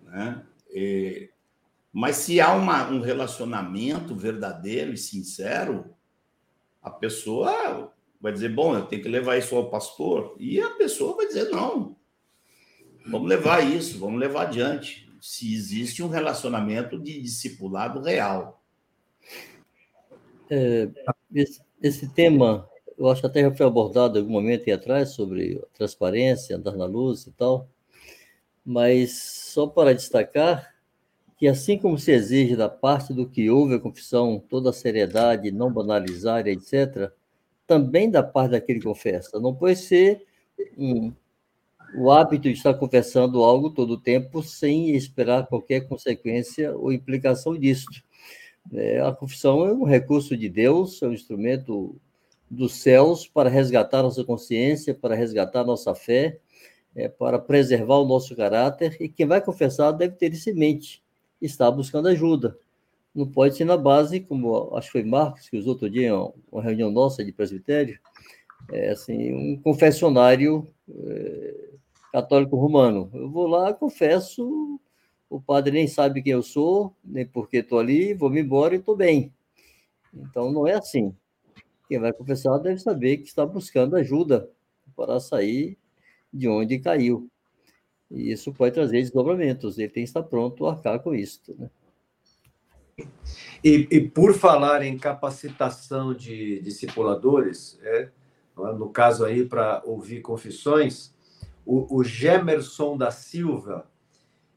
Né? E mas se há uma, um relacionamento verdadeiro e sincero, a pessoa vai dizer: bom, eu tenho que levar isso ao pastor. E a pessoa vai dizer: não, vamos levar isso, vamos levar adiante. Se existe um relacionamento de discipulado real. É, esse, esse, tema, eu acho até já foi abordado em algum momento aí atrás sobre transparência, andar na luz e tal, mas só para destacar que, assim como se exige da parte do que houve a confissão toda a seriedade, não banalizar, etc., também da parte daquele que confessa. Não pode ser um, o hábito de estar confessando algo todo o tempo sem esperar qualquer consequência ou implicação disso. É, a confissão é um recurso de Deus, é um instrumento dos céus para resgatar nossa consciência, para resgatar nossa fé, é, para preservar o nosso caráter, e quem vai confessar deve ter isso em mente está buscando ajuda. Não pode ser na base, como acho que foi Marcos que usou outro dia, uma reunião nossa de presbitério, é assim, um confessionário é, católico romano. Eu vou lá, confesso, o padre nem sabe quem eu sou, nem por que estou ali, vou me embora e estou bem. Então, não é assim. Quem vai confessar deve saber que está buscando ajuda para sair de onde caiu. E isso pode trazer desdobramentos. Ele tem que estar pronto a arcar com isso. Né? E, e, por falar em capacitação de discipuladores, é, no caso aí para ouvir confissões, o, o Gemerson da Silva,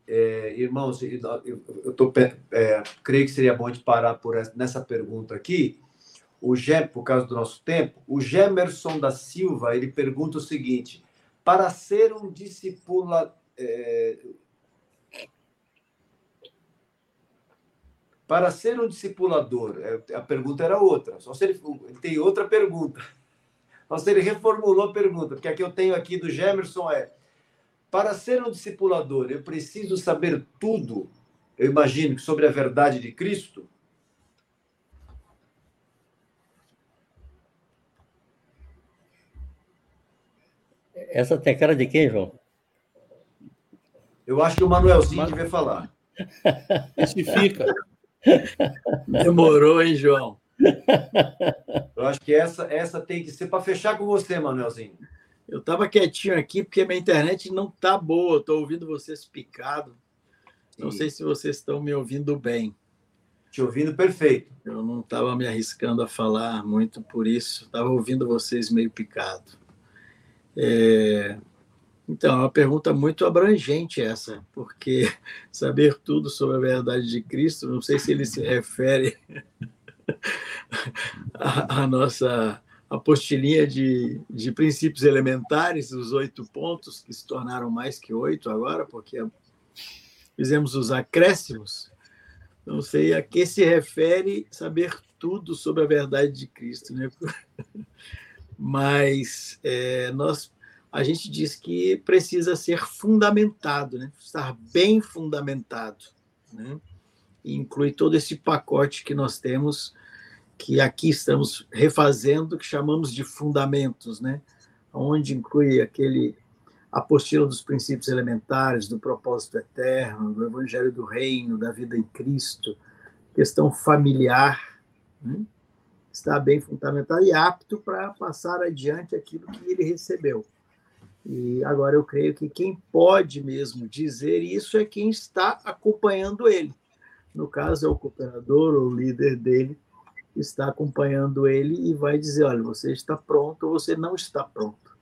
é, irmãos, eu, tô, é, creio que seria bom de parar por essa, nessa pergunta aqui. O Gem, por causa do nosso tempo, o Gemerson da Silva ele pergunta o seguinte: para ser um discipulador é, para ser um discipulador, é, a pergunta era outra, só se ele, ele tem outra pergunta. Só se ele reformulou a pergunta, porque a que eu tenho aqui do Gemerson é: para ser um discipulador, eu preciso saber tudo, eu imagino, sobre a verdade de Cristo? Essa tem cara de quem, João? Eu acho que o Manuelzinho Mas... devia falar. *laughs* Justifica. Demorou, hein, João? Eu acho que essa, essa tem que ser para fechar com você, Manuelzinho. Eu estava quietinho aqui porque minha internet não tá boa. Estou ouvindo vocês picado. Não Sim. sei se vocês estão me ouvindo bem. Te ouvindo perfeito. Eu não estava me arriscando a falar muito por isso. Estava ouvindo vocês meio picado. É... Então, é uma pergunta muito abrangente essa, porque *laughs* saber tudo sobre a verdade de Cristo, não sei se ele se refere *laughs* à, nossa apostilinha de, de princípios elementares, os oito pontos, que se tornaram mais que oito agora, porque fizemos os acréscimos. Não sei a que se refere saber tudo sobre a verdade de Cristo, né? *laughs* Mas é, nós a gente diz que precisa ser fundamentado, né? estar bem fundamentado. Né? E inclui todo esse pacote que nós temos, que aqui estamos refazendo, que chamamos de fundamentos, né? onde inclui aquele, apostila dos princípios elementares, do propósito eterno, do evangelho do reino, da vida em Cristo, questão familiar, né? está bem fundamentado e apto para passar adiante aquilo que ele recebeu. E agora eu creio que quem pode mesmo dizer isso é quem está acompanhando ele. No caso, é o cooperador ou o líder dele está acompanhando ele e vai dizer: olha, você está pronto ou você não está pronto.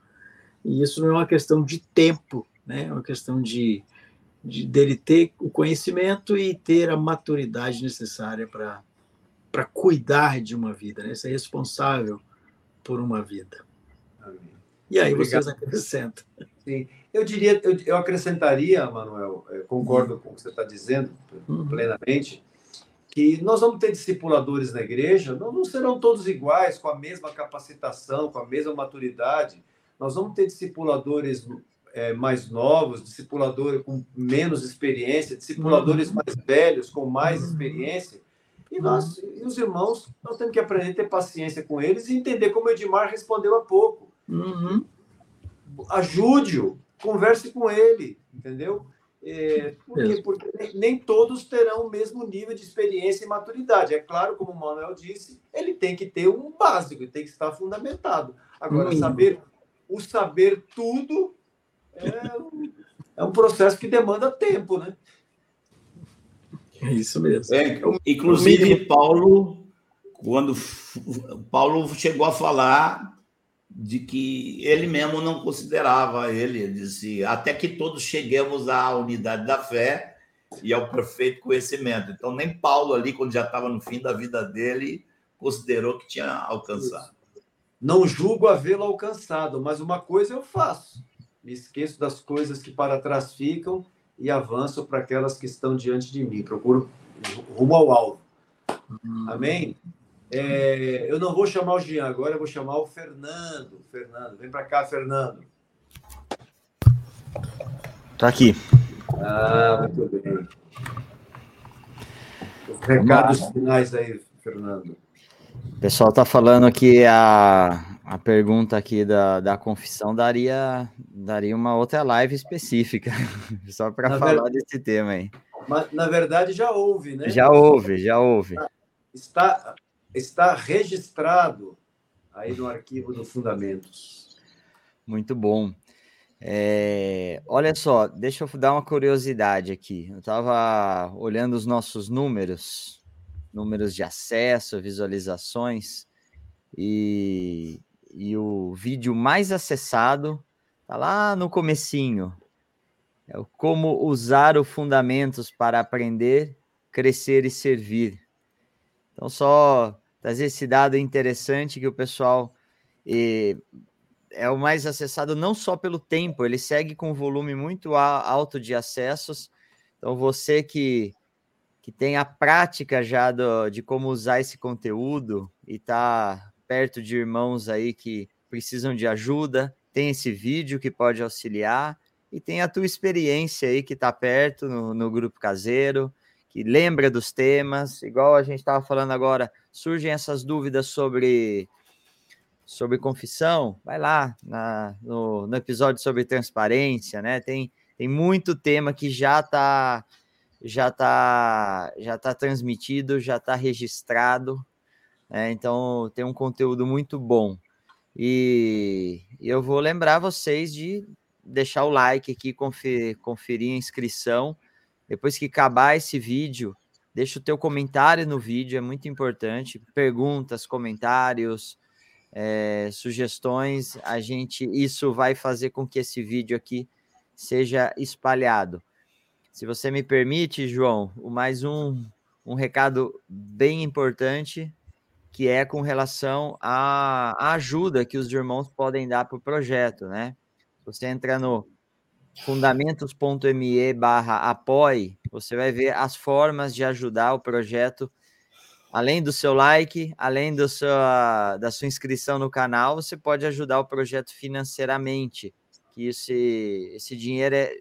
E isso não é uma questão de tempo, né? é uma questão de, de dele ter o conhecimento e ter a maturidade necessária para cuidar de uma vida, né? ser responsável por uma vida. Amém. E aí Obrigado. vocês acrescentam. Sim. Eu diria, eu, eu acrescentaria, Manuel, é, concordo uhum. com o que você está dizendo uhum. plenamente, que nós vamos ter discipuladores na igreja, não, não serão todos iguais, com a mesma capacitação, com a mesma maturidade. Nós vamos ter discipuladores é, mais novos, discipuladores com menos experiência, discipuladores uhum. mais velhos, com mais uhum. experiência. E nós, e os irmãos, nós temos que aprender a ter paciência com eles e entender como o Edmar respondeu há pouco. Uhum. Ajude-o, converse com ele, entendeu? É, porque, porque nem todos terão o mesmo nível de experiência e maturidade. É claro, como o Manuel disse, ele tem que ter um básico, ele tem que estar fundamentado. Agora, saber o saber tudo é, é um processo que demanda tempo, né? É isso mesmo. É, inclusive, Paulo, quando Paulo chegou a falar de que ele mesmo não considerava ele, ele disse, até que todos cheguemos à unidade da fé e ao perfeito conhecimento. Então, nem Paulo ali, quando já estava no fim da vida dele, considerou que tinha alcançado. Não julgo havê-lo alcançado, mas uma coisa eu faço. Me esqueço das coisas que para trás ficam e avanço para aquelas que estão diante de mim. Procuro rumo ao alvo. Hum. Amém? É, eu não vou chamar o Jean agora, eu vou chamar o Fernando. Fernando, vem para cá, Fernando. Tô aqui. Ah, muito bem. Os recados finais aí, Fernando. O pessoal tá falando que a, a pergunta aqui da, da confissão daria, daria uma outra live específica, *laughs* só para falar ver... desse tema aí. Mas, na verdade, já houve, né? Já houve, já houve. Está, está registrado aí no arquivo dos fundamentos. Muito bom. É, olha só, deixa eu dar uma curiosidade aqui. Eu estava olhando os nossos números, números de acesso, visualizações, e, e o vídeo mais acessado está lá no comecinho. É o como usar os fundamentos para aprender, crescer e servir. Então, só trazer esse dado interessante que o pessoal eh, é o mais acessado não só pelo tempo, ele segue com um volume muito alto de acessos. Então, você que, que tem a prática já do, de como usar esse conteúdo e está perto de irmãos aí que precisam de ajuda, tem esse vídeo que pode auxiliar e tem a tua experiência aí que está perto no, no grupo caseiro, que lembra dos temas, igual a gente estava falando agora, surgem essas dúvidas sobre sobre confissão, vai lá na, no, no episódio sobre transparência, né? Tem, tem muito tema que já está já tá já tá transmitido, já está registrado, né? Então tem um conteúdo muito bom. E, e eu vou lembrar vocês de deixar o like aqui, conferir, conferir a inscrição depois que acabar esse vídeo, deixa o teu comentário no vídeo, é muito importante. Perguntas, comentários, é, sugestões, a gente isso vai fazer com que esse vídeo aqui seja espalhado. Se você me permite, João, mais um, um recado bem importante, que é com relação à, ajuda que os irmãos podem dar para o projeto, né? Você entra no fundamentos.me barra apoie, você vai ver as formas de ajudar o projeto. Além do seu like, além do seu, da sua inscrição no canal, você pode ajudar o projeto financeiramente, que esse, esse dinheiro é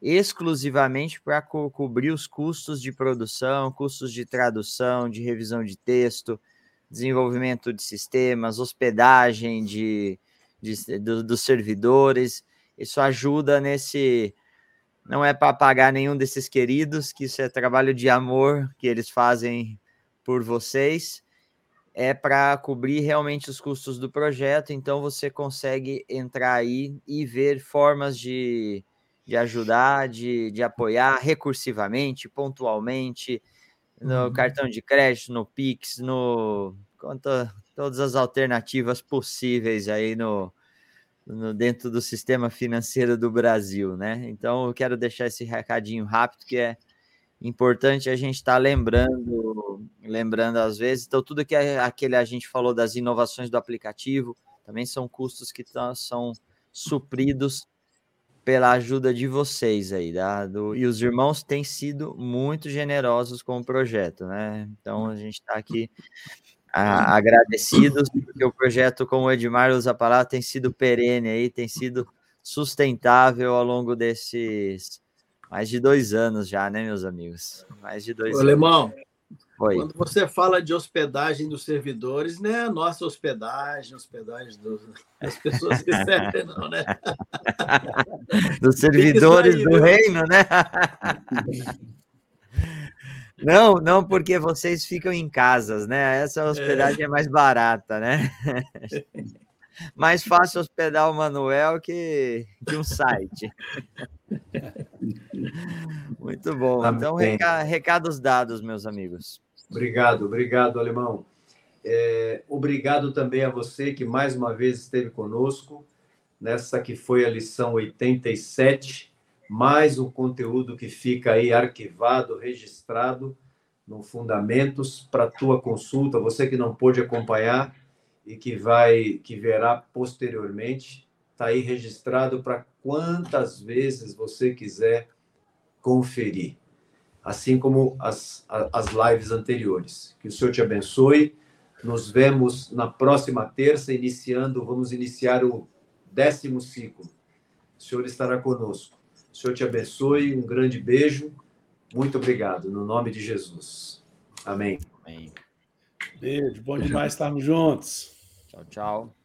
exclusivamente para co cobrir os custos de produção, custos de tradução, de revisão de texto, desenvolvimento de sistemas, hospedagem de, de do, dos servidores isso ajuda nesse. Não é para pagar nenhum desses queridos, que isso é trabalho de amor que eles fazem por vocês, é para cobrir realmente os custos do projeto. Então você consegue entrar aí e ver formas de, de ajudar, de, de apoiar recursivamente, pontualmente, no uhum. cartão de crédito, no Pix, no conta todas as alternativas possíveis aí no, no, dentro do sistema financeiro do Brasil, né? Então eu quero deixar esse recadinho rápido que é importante a gente estar tá lembrando, lembrando às vezes. Então tudo que é aquele a gente falou das inovações do aplicativo também são custos que são supridos pela ajuda de vocês aí, tá? Do, e os irmãos têm sido muito generosos com o projeto, né? Então a gente está aqui a, agradecidos, porque o projeto, como o Edmar usa a palavra, tem sido perene aí, tem sido sustentável ao longo desses mais de dois anos já, né, meus amigos? Mais de dois Ô, anos. Alemão, Oi. quando você fala de hospedagem dos servidores, é a nossa hospedagem, hospedagem dos, das pessoas que *laughs* servem, não, né? Dos servidores aí, do viu? reino, né? *laughs* Não, não, porque vocês ficam em casas, né? Essa hospedagem é, é mais barata, né? *laughs* mais fácil hospedar o Manuel que, que um site. *laughs* Muito bom. Então, reca recados dados, meus amigos. Obrigado, obrigado, Alemão. É, obrigado também a você que mais uma vez esteve conosco nessa que foi a lição 87 mais um conteúdo que fica aí arquivado, registrado no Fundamentos para tua consulta. Você que não pôde acompanhar e que vai, que verá posteriormente, está aí registrado para quantas vezes você quiser conferir, assim como as, as lives anteriores. Que o Senhor te abençoe. Nos vemos na próxima terça, iniciando, vamos iniciar o décimo ciclo. O Senhor estará conosco. O Senhor te abençoe, um grande beijo. Muito obrigado, no nome de Jesus. Amém. Amém. Beijo, bom demais estarmos juntos. Tchau, tchau.